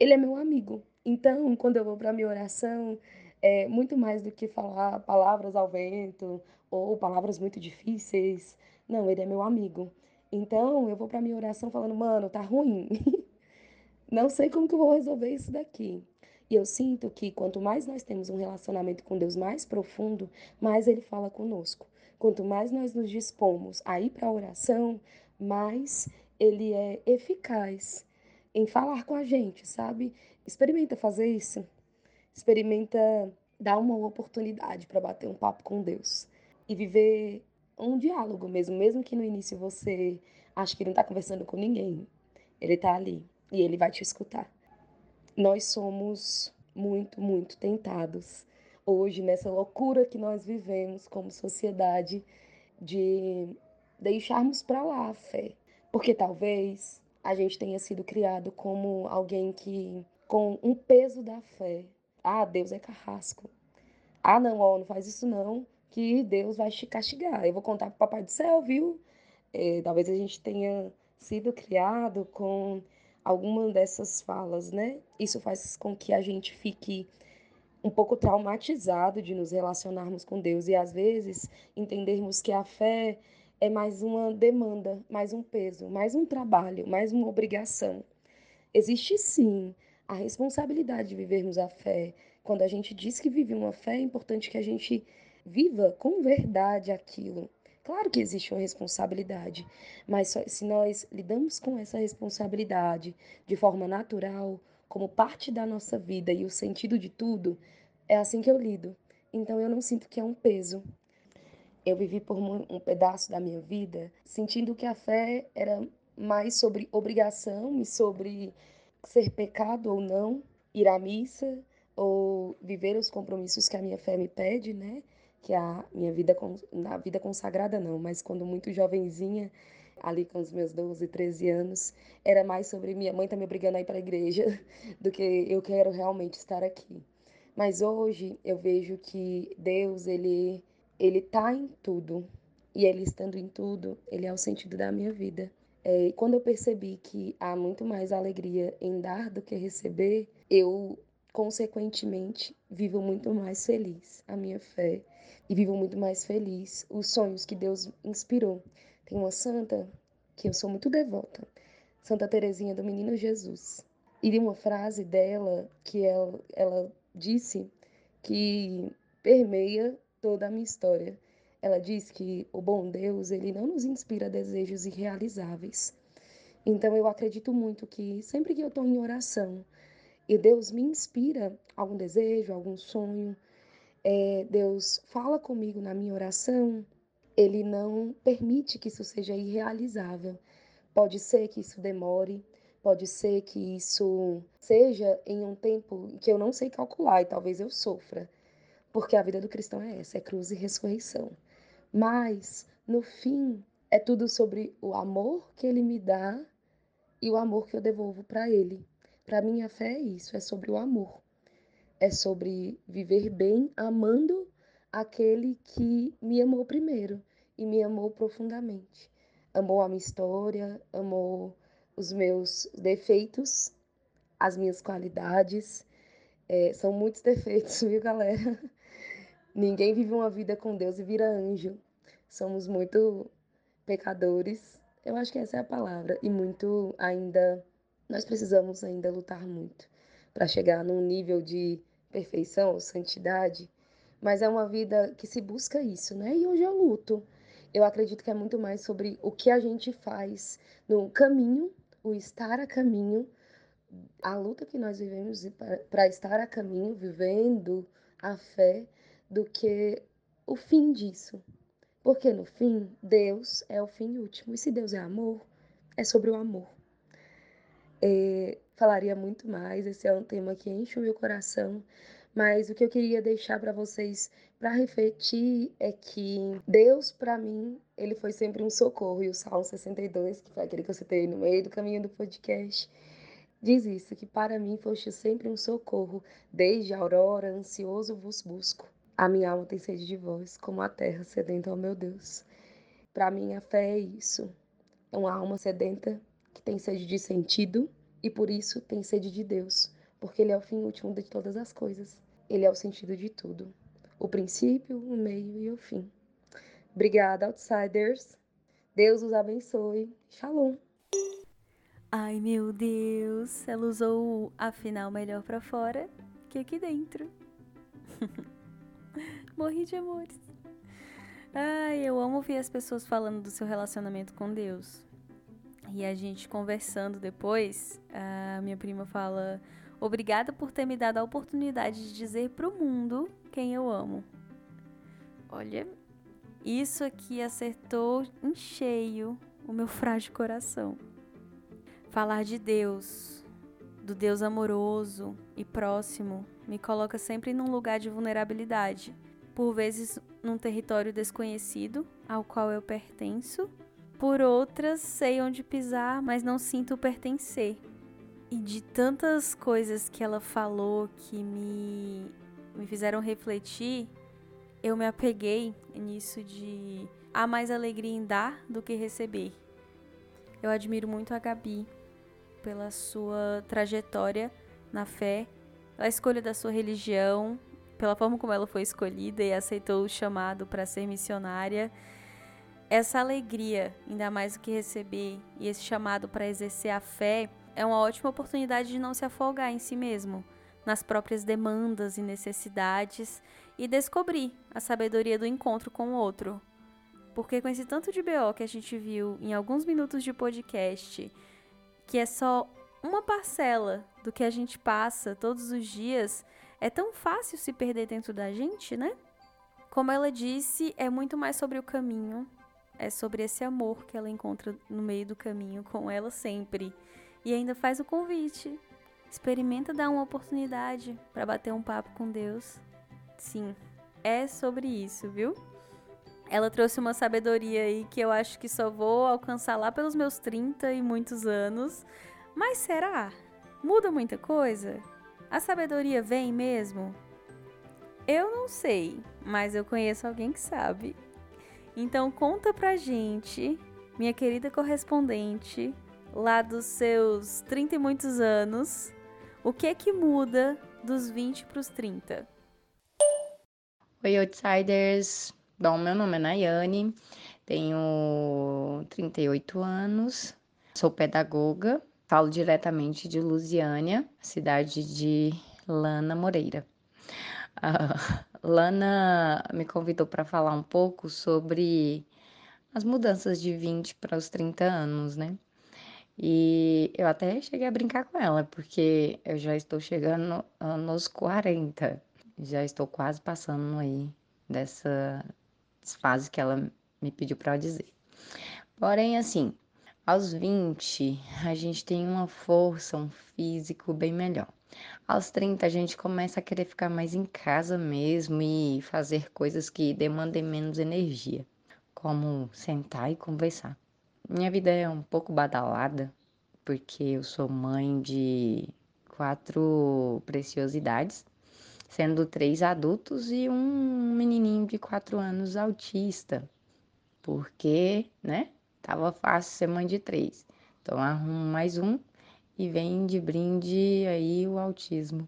Ele é meu amigo. Então, quando eu vou para minha oração, é muito mais do que falar palavras ao vento ou palavras muito difíceis. Não, ele é meu amigo. Então, eu vou para minha oração falando, mano, tá ruim. Não sei como que eu vou resolver isso daqui. E eu sinto que quanto mais nós temos um relacionamento com Deus mais profundo, mais ele fala conosco. Quanto mais nós nos dispomos a ir para a oração, mais ele é eficaz em falar com a gente, sabe? Experimenta fazer isso experimenta dar uma oportunidade para bater um papo com Deus e viver um diálogo mesmo, mesmo que no início você ache que ele não está conversando com ninguém, ele está ali e ele vai te escutar. Nós somos muito, muito tentados hoje nessa loucura que nós vivemos como sociedade de deixarmos para lá a fé, porque talvez a gente tenha sido criado como alguém que com um peso da fé ah, Deus é carrasco. Ah, não, ó, não faz isso não, que Deus vai te castigar. Eu vou contar pro Papai do Céu, viu? É, talvez a gente tenha sido criado com alguma dessas falas, né? Isso faz com que a gente fique um pouco traumatizado de nos relacionarmos com Deus e às vezes entendermos que a fé é mais uma demanda, mais um peso, mais um trabalho, mais uma obrigação. Existe sim a responsabilidade de vivermos a fé. Quando a gente diz que vive uma fé, é importante que a gente viva com verdade aquilo. Claro que existe uma responsabilidade, mas se nós lidamos com essa responsabilidade de forma natural, como parte da nossa vida e o sentido de tudo, é assim que eu lido. Então eu não sinto que é um peso. Eu vivi por um pedaço da minha vida sentindo que a fé era mais sobre obrigação e sobre ser pecado ou não ir à missa ou viver os compromissos que a minha fé me pede, né? Que a minha vida na vida consagrada não, mas quando muito jovenzinha, ali com os meus 12, 13 anos, era mais sobre minha mãe tá me obrigando a ir para a igreja do que eu quero realmente estar aqui. Mas hoje eu vejo que Deus, ele ele tá em tudo. E ele estando em tudo, ele é o sentido da minha vida. É, quando eu percebi que há muito mais alegria em dar do que receber, eu, consequentemente, vivo muito mais feliz a minha fé e vivo muito mais feliz os sonhos que Deus inspirou. Tem uma santa que eu sou muito devota, Santa Teresinha do Menino Jesus. E de uma frase dela que ela, ela disse que permeia toda a minha história. Ela diz que o bom Deus, ele não nos inspira desejos irrealizáveis. Então eu acredito muito que sempre que eu estou em oração e Deus me inspira algum desejo, algum sonho, é, Deus fala comigo na minha oração, Ele não permite que isso seja irrealizável. Pode ser que isso demore, pode ser que isso seja em um tempo que eu não sei calcular e talvez eu sofra, porque a vida do cristão é essa, é cruz e ressurreição. Mas, no fim, é tudo sobre o amor que ele me dá e o amor que eu devolvo para ele. Para mim, a fé é isso, é sobre o amor. É sobre viver bem amando aquele que me amou primeiro e me amou profundamente. Amou a minha história, amou os meus defeitos, as minhas qualidades. É, são muitos defeitos, viu, galera? Ninguém vive uma vida com Deus e vira anjo. Somos muito pecadores, eu acho que essa é a palavra, e muito ainda Nós precisamos ainda lutar muito para chegar num nível de perfeição santidade, mas é uma vida que se busca isso, né? E hoje eu luto. Eu acredito que é muito mais sobre o que a gente faz no caminho, o estar a caminho, a luta que nós vivemos para estar a caminho, vivendo a fé, do que o fim disso. Porque no fim, Deus é o fim último. E se Deus é amor, é sobre o amor. É, falaria muito mais, esse é um tema que enche o meu coração, mas o que eu queria deixar para vocês para refletir é que Deus, para mim, ele foi sempre um socorro. E o Salmo 62, que foi aquele que eu citei no meio do caminho do podcast, diz isso: que para mim foste sempre um socorro. Desde a aurora, ansioso vos busco. A minha alma tem sede de vós, como a terra sedenta ao meu Deus. Para mim, a fé é isso. É uma alma sedenta que tem sede de sentido e por isso tem sede de Deus, porque Ele é o fim último de todas as coisas. Ele é o sentido de tudo. O princípio, o meio e o fim. Obrigada, outsiders. Deus os abençoe. Shalom. Ai, meu Deus. Ela usou afinal melhor para fora que aqui dentro. Morri de amores. Ai, eu amo ouvir as pessoas falando do seu relacionamento com Deus. E a gente conversando depois, a minha prima fala: Obrigada por ter me dado a oportunidade de dizer pro mundo quem eu amo. Olha, isso aqui acertou em cheio o meu frágil coração. Falar de Deus, do Deus amoroso e próximo, me coloca sempre num lugar de vulnerabilidade por vezes num território desconhecido ao qual eu pertenço, por outras sei onde pisar, mas não sinto pertencer. E de tantas coisas que ela falou que me, me fizeram refletir, eu me apeguei nisso de há mais alegria em dar do que receber. Eu admiro muito a Gabi pela sua trajetória na fé, pela escolha da sua religião, pela forma como ela foi escolhida e aceitou o chamado para ser missionária. Essa alegria, ainda mais do que receber, e esse chamado para exercer a fé, é uma ótima oportunidade de não se afogar em si mesmo, nas próprias demandas e necessidades, e descobrir a sabedoria do encontro com o outro. Porque com esse tanto de BO que a gente viu em alguns minutos de podcast, que é só uma parcela do que a gente passa todos os dias, é tão fácil se perder dentro da gente, né? Como ela disse, é muito mais sobre o caminho, é sobre esse amor que ela encontra no meio do caminho com ela sempre. E ainda faz o convite. Experimenta dar uma oportunidade para bater um papo com Deus. Sim, é sobre isso, viu? Ela trouxe uma sabedoria aí que eu acho que só vou alcançar lá pelos meus 30 e muitos anos. Mas será? Muda muita coisa? A sabedoria vem mesmo? Eu não sei, mas eu conheço alguém que sabe. Então conta pra gente, minha querida correspondente, lá dos seus 30 e muitos anos, o que é que muda dos 20 para os 30? Oi, outsiders! Bom, meu nome é Nayane, tenho 38 anos, sou pedagoga Falo diretamente de Lusiânia, cidade de Lana Moreira. Uh, Lana me convidou para falar um pouco sobre as mudanças de 20 para os 30 anos, né? E eu até cheguei a brincar com ela, porque eu já estou chegando nos 40, já estou quase passando aí dessa fase que ela me pediu para dizer. Porém, assim, aos 20, a gente tem uma força, um físico bem melhor. Aos 30, a gente começa a querer ficar mais em casa mesmo e fazer coisas que demandem menos energia, como sentar e conversar. Minha vida é um pouco badalada, porque eu sou mãe de quatro preciosidades, sendo três adultos e um menininho de quatro anos autista. Porque, né? Tava fácil ser mãe de três. Então arrumo mais um e vem de brinde aí o autismo,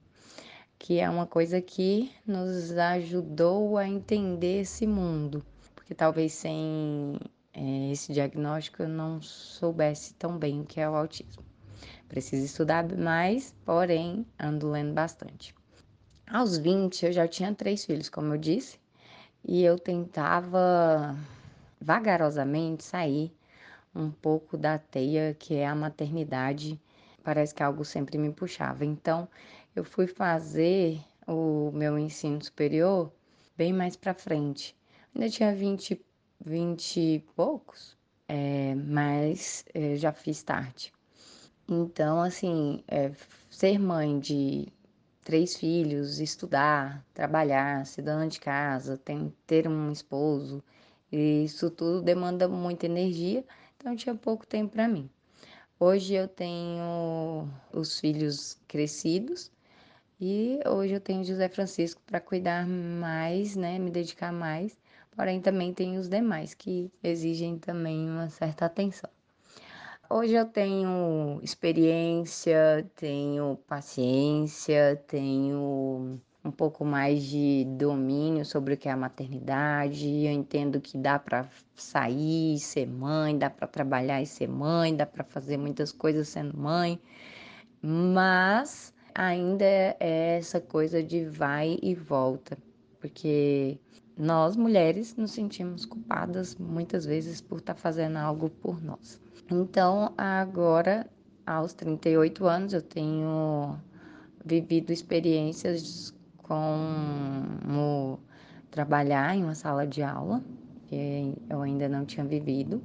que é uma coisa que nos ajudou a entender esse mundo, porque talvez sem é, esse diagnóstico eu não soubesse tão bem o que é o autismo. Preciso estudar mais, porém ando lendo bastante. Aos 20 eu já tinha três filhos, como eu disse, e eu tentava vagarosamente sair um pouco da teia que é a maternidade. Parece que algo sempre me puxava. Então, eu fui fazer o meu ensino superior bem mais para frente. Ainda tinha 20, 20 e poucos, é, mas é, já fiz tarde. Então, assim, é, ser mãe de três filhos, estudar, trabalhar, ser dona de casa, tem, ter um esposo, isso tudo demanda muita energia, então tinha pouco tempo para mim. Hoje eu tenho os filhos crescidos e hoje eu tenho José Francisco para cuidar mais, né, me dedicar mais. Porém também tem os demais que exigem também uma certa atenção. Hoje eu tenho experiência, tenho paciência, tenho um pouco mais de domínio sobre o que é a maternidade. Eu entendo que dá para sair e ser mãe, dá para trabalhar e ser mãe, dá para fazer muitas coisas sendo mãe, mas ainda é essa coisa de vai e volta, porque nós mulheres nos sentimos culpadas muitas vezes por estar tá fazendo algo por nós. Então, agora, aos 38 anos, eu tenho vivido experiências como trabalhar em uma sala de aula, que eu ainda não tinha vivido.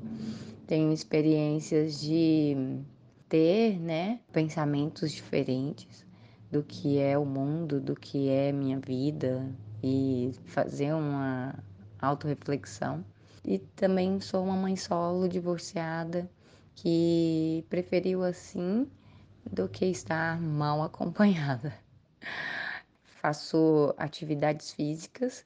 Tenho experiências de ter, né, pensamentos diferentes do que é o mundo, do que é minha vida e fazer uma autorreflexão. E também sou uma mãe solo divorciada que preferiu assim do que estar mal acompanhada. Faço atividades físicas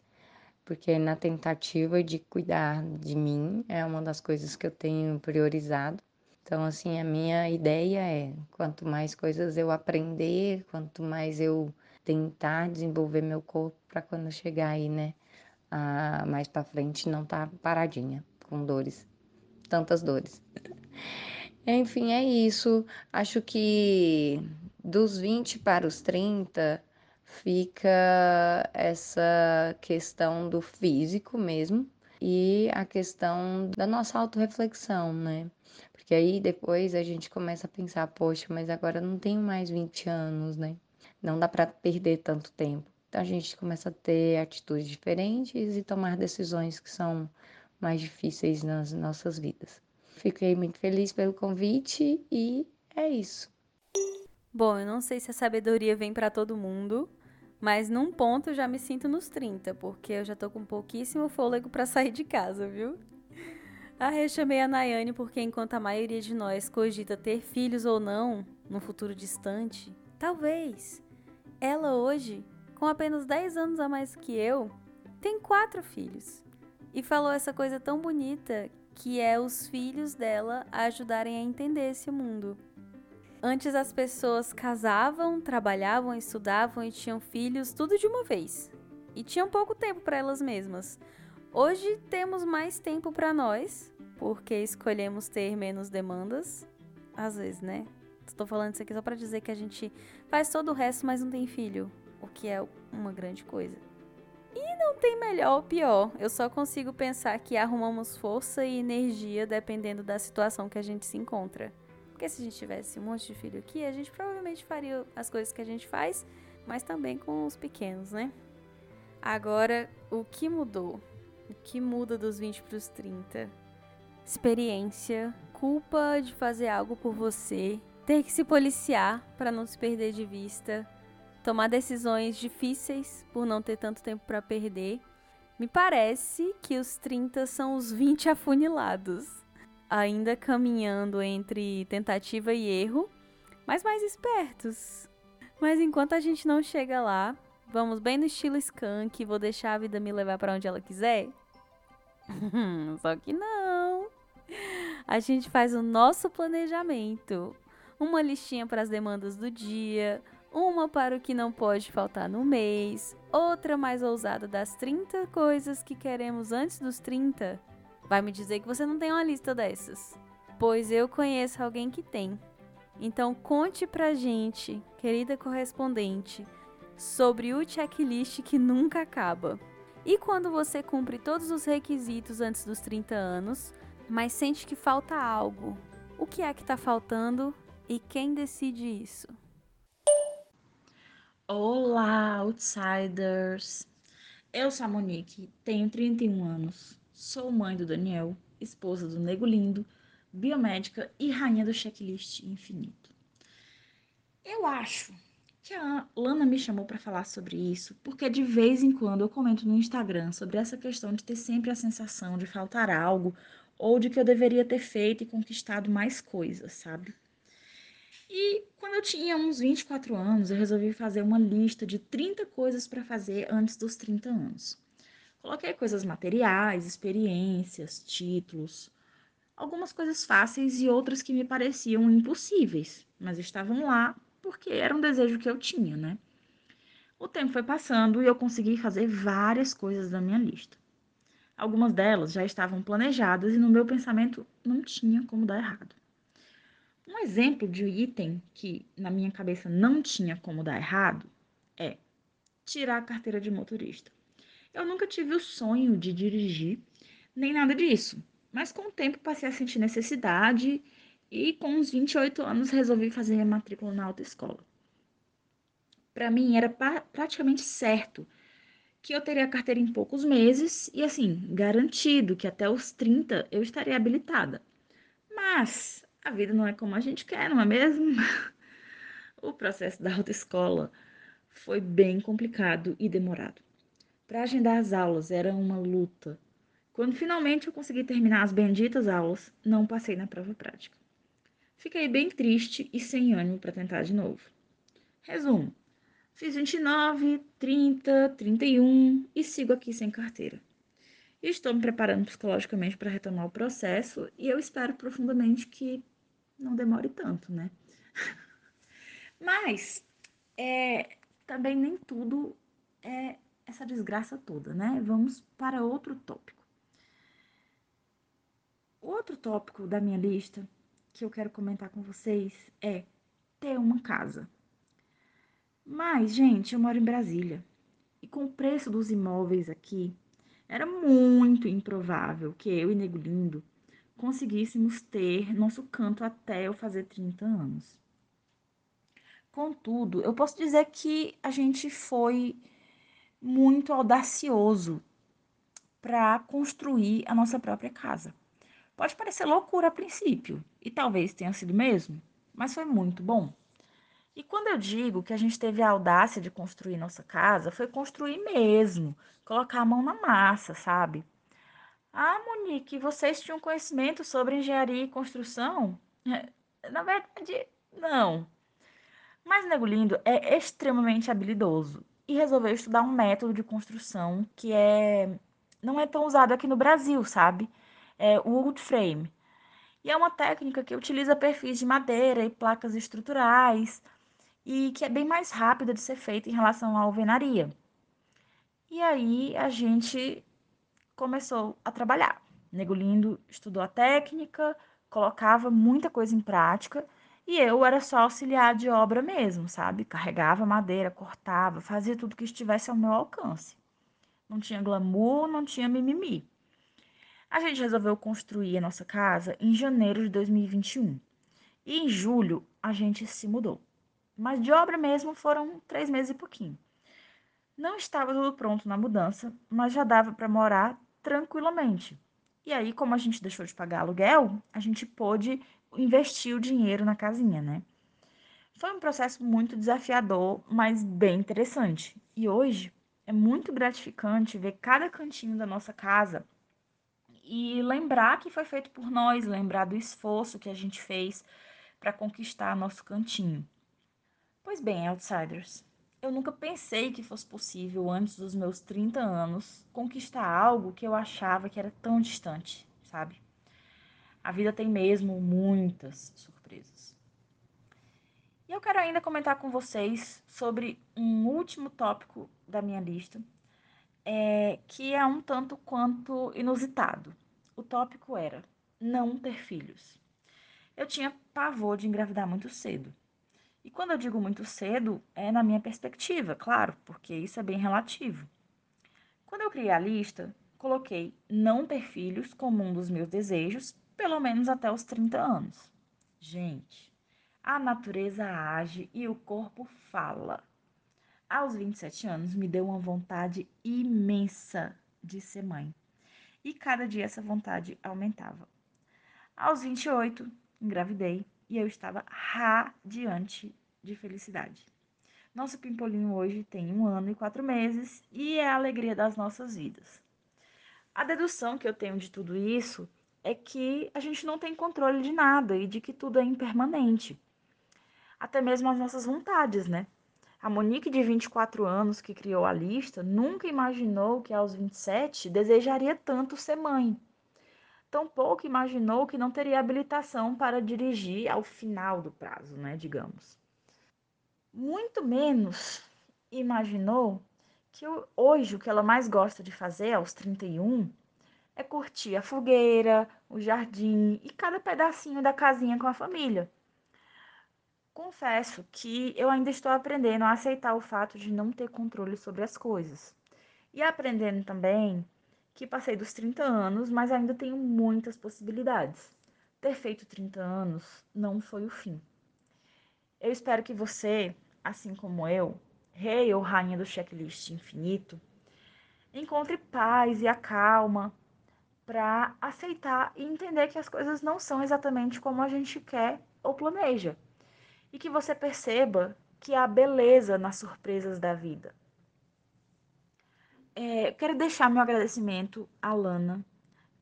porque na tentativa de cuidar de mim é uma das coisas que eu tenho priorizado. Então, assim, a minha ideia é: quanto mais coisas eu aprender, quanto mais eu tentar desenvolver meu corpo para quando chegar aí, né, a, mais para frente não tá paradinha com dores, tantas dores. Enfim, é isso. Acho que dos 20 para os 30 fica essa questão do físico mesmo e a questão da nossa autorreflexão, né? Porque aí depois a gente começa a pensar, poxa, mas agora não tenho mais 20 anos, né? Não dá para perder tanto tempo. Então a gente começa a ter atitudes diferentes e tomar decisões que são mais difíceis nas nossas vidas. Fiquei muito feliz pelo convite e é isso. Bom, eu não sei se a sabedoria vem para todo mundo, mas num ponto eu já me sinto nos 30, porque eu já tô com pouquíssimo fôlego para sair de casa, viu? Ah, eu chamei a Nayane porque enquanto a maioria de nós cogita ter filhos ou não, no futuro distante, talvez ela hoje, com apenas 10 anos a mais que eu, tem quatro filhos. E falou essa coisa tão bonita que é os filhos dela ajudarem a entender esse mundo. Antes as pessoas casavam, trabalhavam, estudavam e tinham filhos tudo de uma vez. E tinham pouco tempo para elas mesmas. Hoje temos mais tempo para nós, porque escolhemos ter menos demandas. Às vezes, né? Estou falando isso aqui só para dizer que a gente faz todo o resto, mas não tem filho, o que é uma grande coisa. E não tem melhor ou pior. Eu só consigo pensar que arrumamos força e energia dependendo da situação que a gente se encontra. Porque se a gente tivesse um monte de filho aqui, a gente provavelmente faria as coisas que a gente faz, mas também com os pequenos, né? Agora, o que mudou? O que muda dos 20 para os 30? Experiência, culpa de fazer algo por você, ter que se policiar para não se perder de vista, tomar decisões difíceis por não ter tanto tempo para perder. Me parece que os 30 são os 20 afunilados, ainda caminhando entre tentativa e erro, mas mais espertos. Mas enquanto a gente não chega lá, vamos bem no estilo skunk, vou deixar a vida me levar para onde ela quiser? Só que não. A gente faz o nosso planejamento, uma listinha para as demandas do dia, uma para o que não pode faltar no mês, outra mais ousada das 30 coisas que queremos antes dos 30. Vai me dizer que você não tem uma lista dessas? Pois eu conheço alguém que tem. Então conte pra gente, querida correspondente, sobre o checklist que nunca acaba. E quando você cumpre todos os requisitos antes dos 30 anos, mas sente que falta algo, o que é que está faltando e quem decide isso? Olá, outsiders! Eu sou a Monique, tenho 31 anos, sou mãe do Daniel, esposa do Nego Lindo, biomédica e rainha do checklist infinito. Eu acho que a Lana me chamou para falar sobre isso, porque de vez em quando eu comento no Instagram sobre essa questão de ter sempre a sensação de faltar algo ou de que eu deveria ter feito e conquistado mais coisas, sabe? E quando eu tinha uns 24 anos, eu resolvi fazer uma lista de 30 coisas para fazer antes dos 30 anos. Coloquei coisas materiais, experiências, títulos, algumas coisas fáceis e outras que me pareciam impossíveis, mas estavam lá porque era um desejo que eu tinha, né? O tempo foi passando e eu consegui fazer várias coisas da minha lista. Algumas delas já estavam planejadas e no meu pensamento não tinha como dar errado. Um exemplo de item que na minha cabeça não tinha como dar errado é tirar a carteira de motorista. Eu nunca tive o sonho de dirigir, nem nada disso, mas com o tempo passei a sentir necessidade e com uns 28 anos resolvi fazer a matrícula na autoescola. Para mim era pra, praticamente certo que eu teria a carteira em poucos meses e assim, garantido que até os 30 eu estaria habilitada. Mas a vida não é como a gente quer, não é mesmo? o processo da autoescola foi bem complicado e demorado. Para agendar as aulas era uma luta. Quando finalmente eu consegui terminar as benditas aulas, não passei na prova prática. Fiquei bem triste e sem ânimo para tentar de novo. Resumo: fiz 29, 30, 31 e sigo aqui sem carteira. Estou me preparando psicologicamente para retomar o processo e eu espero profundamente que não demore tanto, né? Mas é, também nem tudo é essa desgraça toda, né? Vamos para outro tópico. Outro tópico da minha lista que eu quero comentar com vocês é ter uma casa. Mas, gente, eu moro em Brasília. E com o preço dos imóveis aqui, era muito improvável que eu e Nego Lindo conseguíssemos ter nosso canto até eu fazer 30 anos. Contudo, eu posso dizer que a gente foi muito audacioso para construir a nossa própria casa. Pode parecer loucura a princípio, e talvez tenha sido mesmo, mas foi muito bom. E quando eu digo que a gente teve a audácia de construir nossa casa, foi construir mesmo, colocar a mão na massa, sabe? Ah, Monique, vocês tinham conhecimento sobre engenharia e construção? Na verdade, não. Mas Nego Lindo é extremamente habilidoso e resolveu estudar um método de construção que é não é tão usado aqui no Brasil, sabe? é, wood frame. E é uma técnica que utiliza perfis de madeira e placas estruturais e que é bem mais rápida de ser feita em relação à alvenaria. E aí a gente começou a trabalhar. Nego Lindo estudou a técnica, colocava muita coisa em prática e eu era só auxiliar de obra mesmo, sabe? Carregava madeira, cortava, fazia tudo que estivesse ao meu alcance. Não tinha glamour, não tinha mimimi. A gente resolveu construir a nossa casa em janeiro de 2021. E em julho a gente se mudou. Mas de obra mesmo foram três meses e pouquinho. Não estava tudo pronto na mudança, mas já dava para morar tranquilamente. E aí, como a gente deixou de pagar aluguel, a gente pôde investir o dinheiro na casinha, né? Foi um processo muito desafiador, mas bem interessante. E hoje é muito gratificante ver cada cantinho da nossa casa e lembrar que foi feito por nós, lembrar do esforço que a gente fez para conquistar nosso cantinho. Pois bem, outsiders, eu nunca pensei que fosse possível, antes dos meus 30 anos, conquistar algo que eu achava que era tão distante, sabe? A vida tem mesmo muitas surpresas. E eu quero ainda comentar com vocês sobre um último tópico da minha lista, é, que é um tanto quanto inusitado. O tópico era não ter filhos. Eu tinha pavor de engravidar muito cedo. E quando eu digo muito cedo, é na minha perspectiva, claro, porque isso é bem relativo. Quando eu criei a lista, coloquei não ter filhos como um dos meus desejos, pelo menos até os 30 anos. Gente, a natureza age e o corpo fala. Aos 27 anos, me deu uma vontade imensa de ser mãe. E cada dia essa vontade aumentava. Aos 28, engravidei e eu estava radiante de felicidade. Nosso pimpolinho hoje tem um ano e quatro meses e é a alegria das nossas vidas. A dedução que eu tenho de tudo isso é que a gente não tem controle de nada e de que tudo é impermanente. Até mesmo as nossas vontades, né? A Monique, de 24 anos, que criou a lista, nunca imaginou que aos 27 desejaria tanto ser mãe tampouco imaginou que não teria habilitação para dirigir ao final do prazo, né, digamos. Muito menos imaginou que hoje o que ela mais gosta de fazer aos 31 é curtir a fogueira, o jardim e cada pedacinho da casinha com a família. Confesso que eu ainda estou aprendendo a aceitar o fato de não ter controle sobre as coisas. E aprendendo também que passei dos 30 anos, mas ainda tenho muitas possibilidades. Ter feito 30 anos não foi o fim. Eu espero que você, assim como eu, rei ou rainha do checklist infinito, encontre paz e a calma para aceitar e entender que as coisas não são exatamente como a gente quer ou planeja. E que você perceba que há beleza nas surpresas da vida é, quero deixar meu agradecimento à Lana,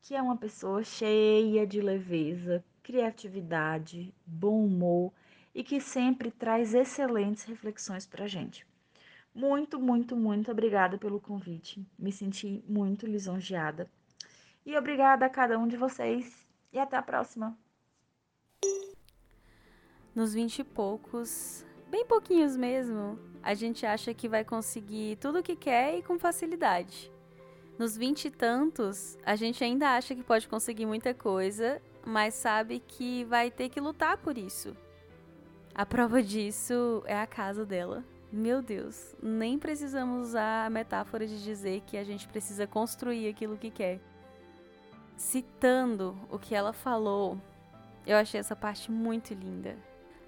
que é uma pessoa cheia de leveza, criatividade, bom humor e que sempre traz excelentes reflexões para a gente. Muito, muito, muito obrigada pelo convite. Me senti muito lisonjeada. E obrigada a cada um de vocês. E até a próxima. Nos vinte e poucos, bem pouquinhos mesmo, a gente acha que vai conseguir tudo o que quer e com facilidade. Nos vinte e tantos, a gente ainda acha que pode conseguir muita coisa, mas sabe que vai ter que lutar por isso. A prova disso é a casa dela. Meu Deus, nem precisamos usar a metáfora de dizer que a gente precisa construir aquilo que quer. Citando o que ela falou, eu achei essa parte muito linda.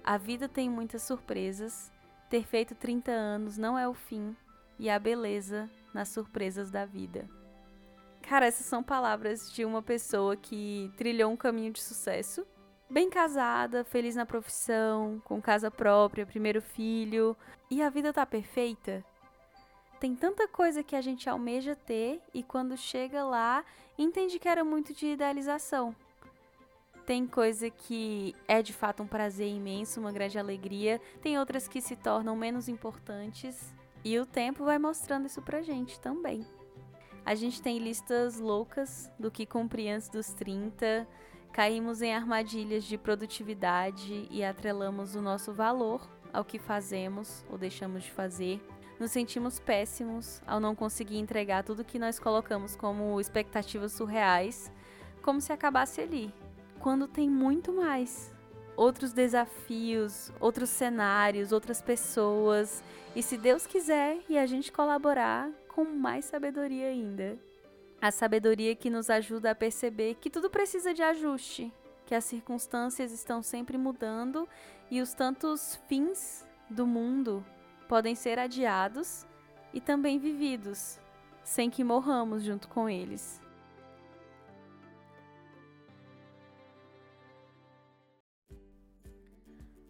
A vida tem muitas surpresas. Ter feito 30 anos não é o fim, e há beleza nas surpresas da vida. Cara, essas são palavras de uma pessoa que trilhou um caminho de sucesso, bem casada, feliz na profissão, com casa própria, primeiro filho, e a vida tá perfeita. Tem tanta coisa que a gente almeja ter e quando chega lá, entende que era muito de idealização. Tem coisa que é de fato um prazer imenso, uma grande alegria. Tem outras que se tornam menos importantes. E o tempo vai mostrando isso pra gente também. A gente tem listas loucas do que cumprir antes dos 30. Caímos em armadilhas de produtividade e atrelamos o nosso valor ao que fazemos ou deixamos de fazer. Nos sentimos péssimos ao não conseguir entregar tudo que nós colocamos como expectativas surreais, como se acabasse ali, quando tem muito mais. Outros desafios, outros cenários, outras pessoas. E se Deus quiser e a gente colaborar, com mais sabedoria ainda. A sabedoria que nos ajuda a perceber que tudo precisa de ajuste, que as circunstâncias estão sempre mudando e os tantos fins do mundo podem ser adiados e também vividos, sem que morramos junto com eles.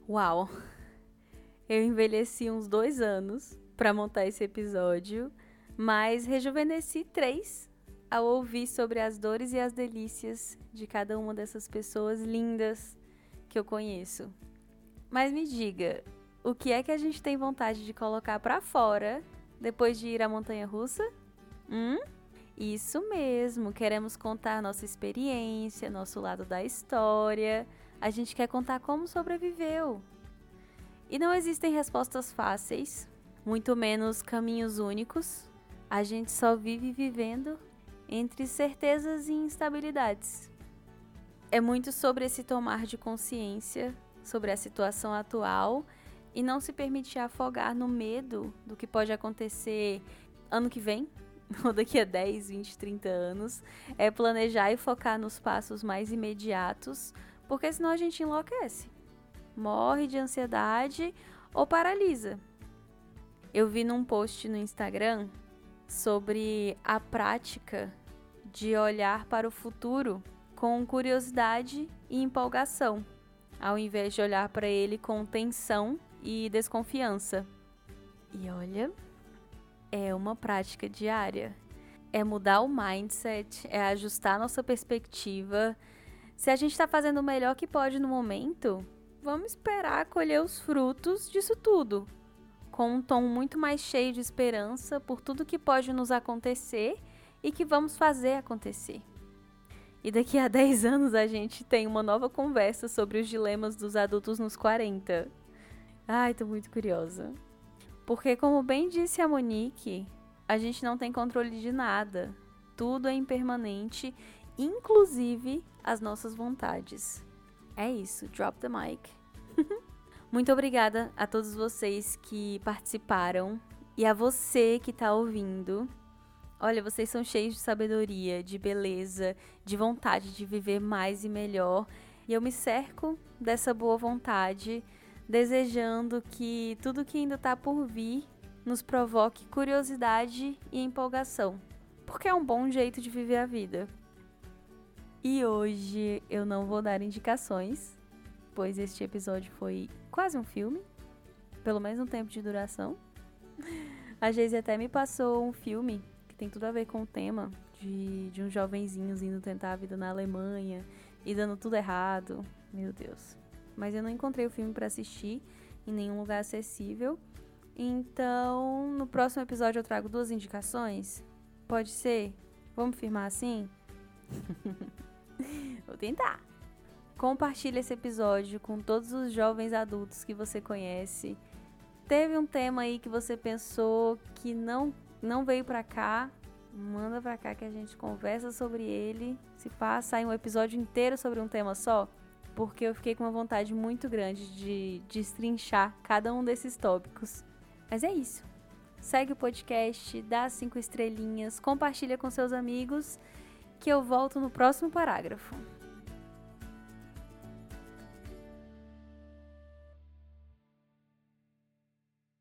Uau! Eu envelheci uns dois anos para montar esse episódio, mas rejuvenesci três ao ouvir sobre as dores e as delícias de cada uma dessas pessoas lindas que eu conheço. Mas me diga, o que é que a gente tem vontade de colocar para fora depois de ir à montanha russa? Hum? Isso mesmo, queremos contar nossa experiência, nosso lado da história a gente quer contar como sobreviveu. E não existem respostas fáceis, muito menos caminhos únicos. A gente só vive vivendo entre certezas e instabilidades. É muito sobre esse tomar de consciência sobre a situação atual e não se permitir afogar no medo do que pode acontecer ano que vem, ou daqui a 10, 20, 30 anos. É planejar e focar nos passos mais imediatos, porque senão a gente enlouquece. Morre de ansiedade ou paralisa. Eu vi num post no Instagram sobre a prática de olhar para o futuro com curiosidade e empolgação, ao invés de olhar para ele com tensão e desconfiança. E olha, é uma prática diária. É mudar o mindset, é ajustar nossa perspectiva. Se a gente está fazendo o melhor que pode no momento, vamos esperar colher os frutos disso tudo. Com um tom muito mais cheio de esperança por tudo que pode nos acontecer e que vamos fazer acontecer. E daqui a 10 anos a gente tem uma nova conversa sobre os dilemas dos adultos nos 40. Ai, tô muito curiosa. Porque, como bem disse a Monique, a gente não tem controle de nada. Tudo é impermanente, inclusive as nossas vontades. É isso, drop the mic. Muito obrigada a todos vocês que participaram e a você que está ouvindo. Olha, vocês são cheios de sabedoria, de beleza, de vontade de viver mais e melhor. E eu me cerco dessa boa vontade desejando que tudo que ainda está por vir nos provoque curiosidade e empolgação, porque é um bom jeito de viver a vida. E hoje eu não vou dar indicações, pois este episódio foi quase um filme, pelo menos um tempo de duração. A Geise até me passou um filme que tem tudo a ver com o tema de, de uns jovenzinhos indo tentar a vida na Alemanha e dando tudo errado. Meu Deus mas eu não encontrei o filme para assistir em nenhum lugar acessível. Então, no próximo episódio eu trago duas indicações. Pode ser? Vamos firmar assim? Vou tentar. Compartilhe esse episódio com todos os jovens adultos que você conhece. Teve um tema aí que você pensou que não não veio para cá, manda para cá que a gente conversa sobre ele. Se passa aí um episódio inteiro sobre um tema só porque eu fiquei com uma vontade muito grande de destrinchar cada um desses tópicos. Mas é isso. Segue o podcast, dá cinco estrelinhas, compartilha com seus amigos, que eu volto no próximo parágrafo.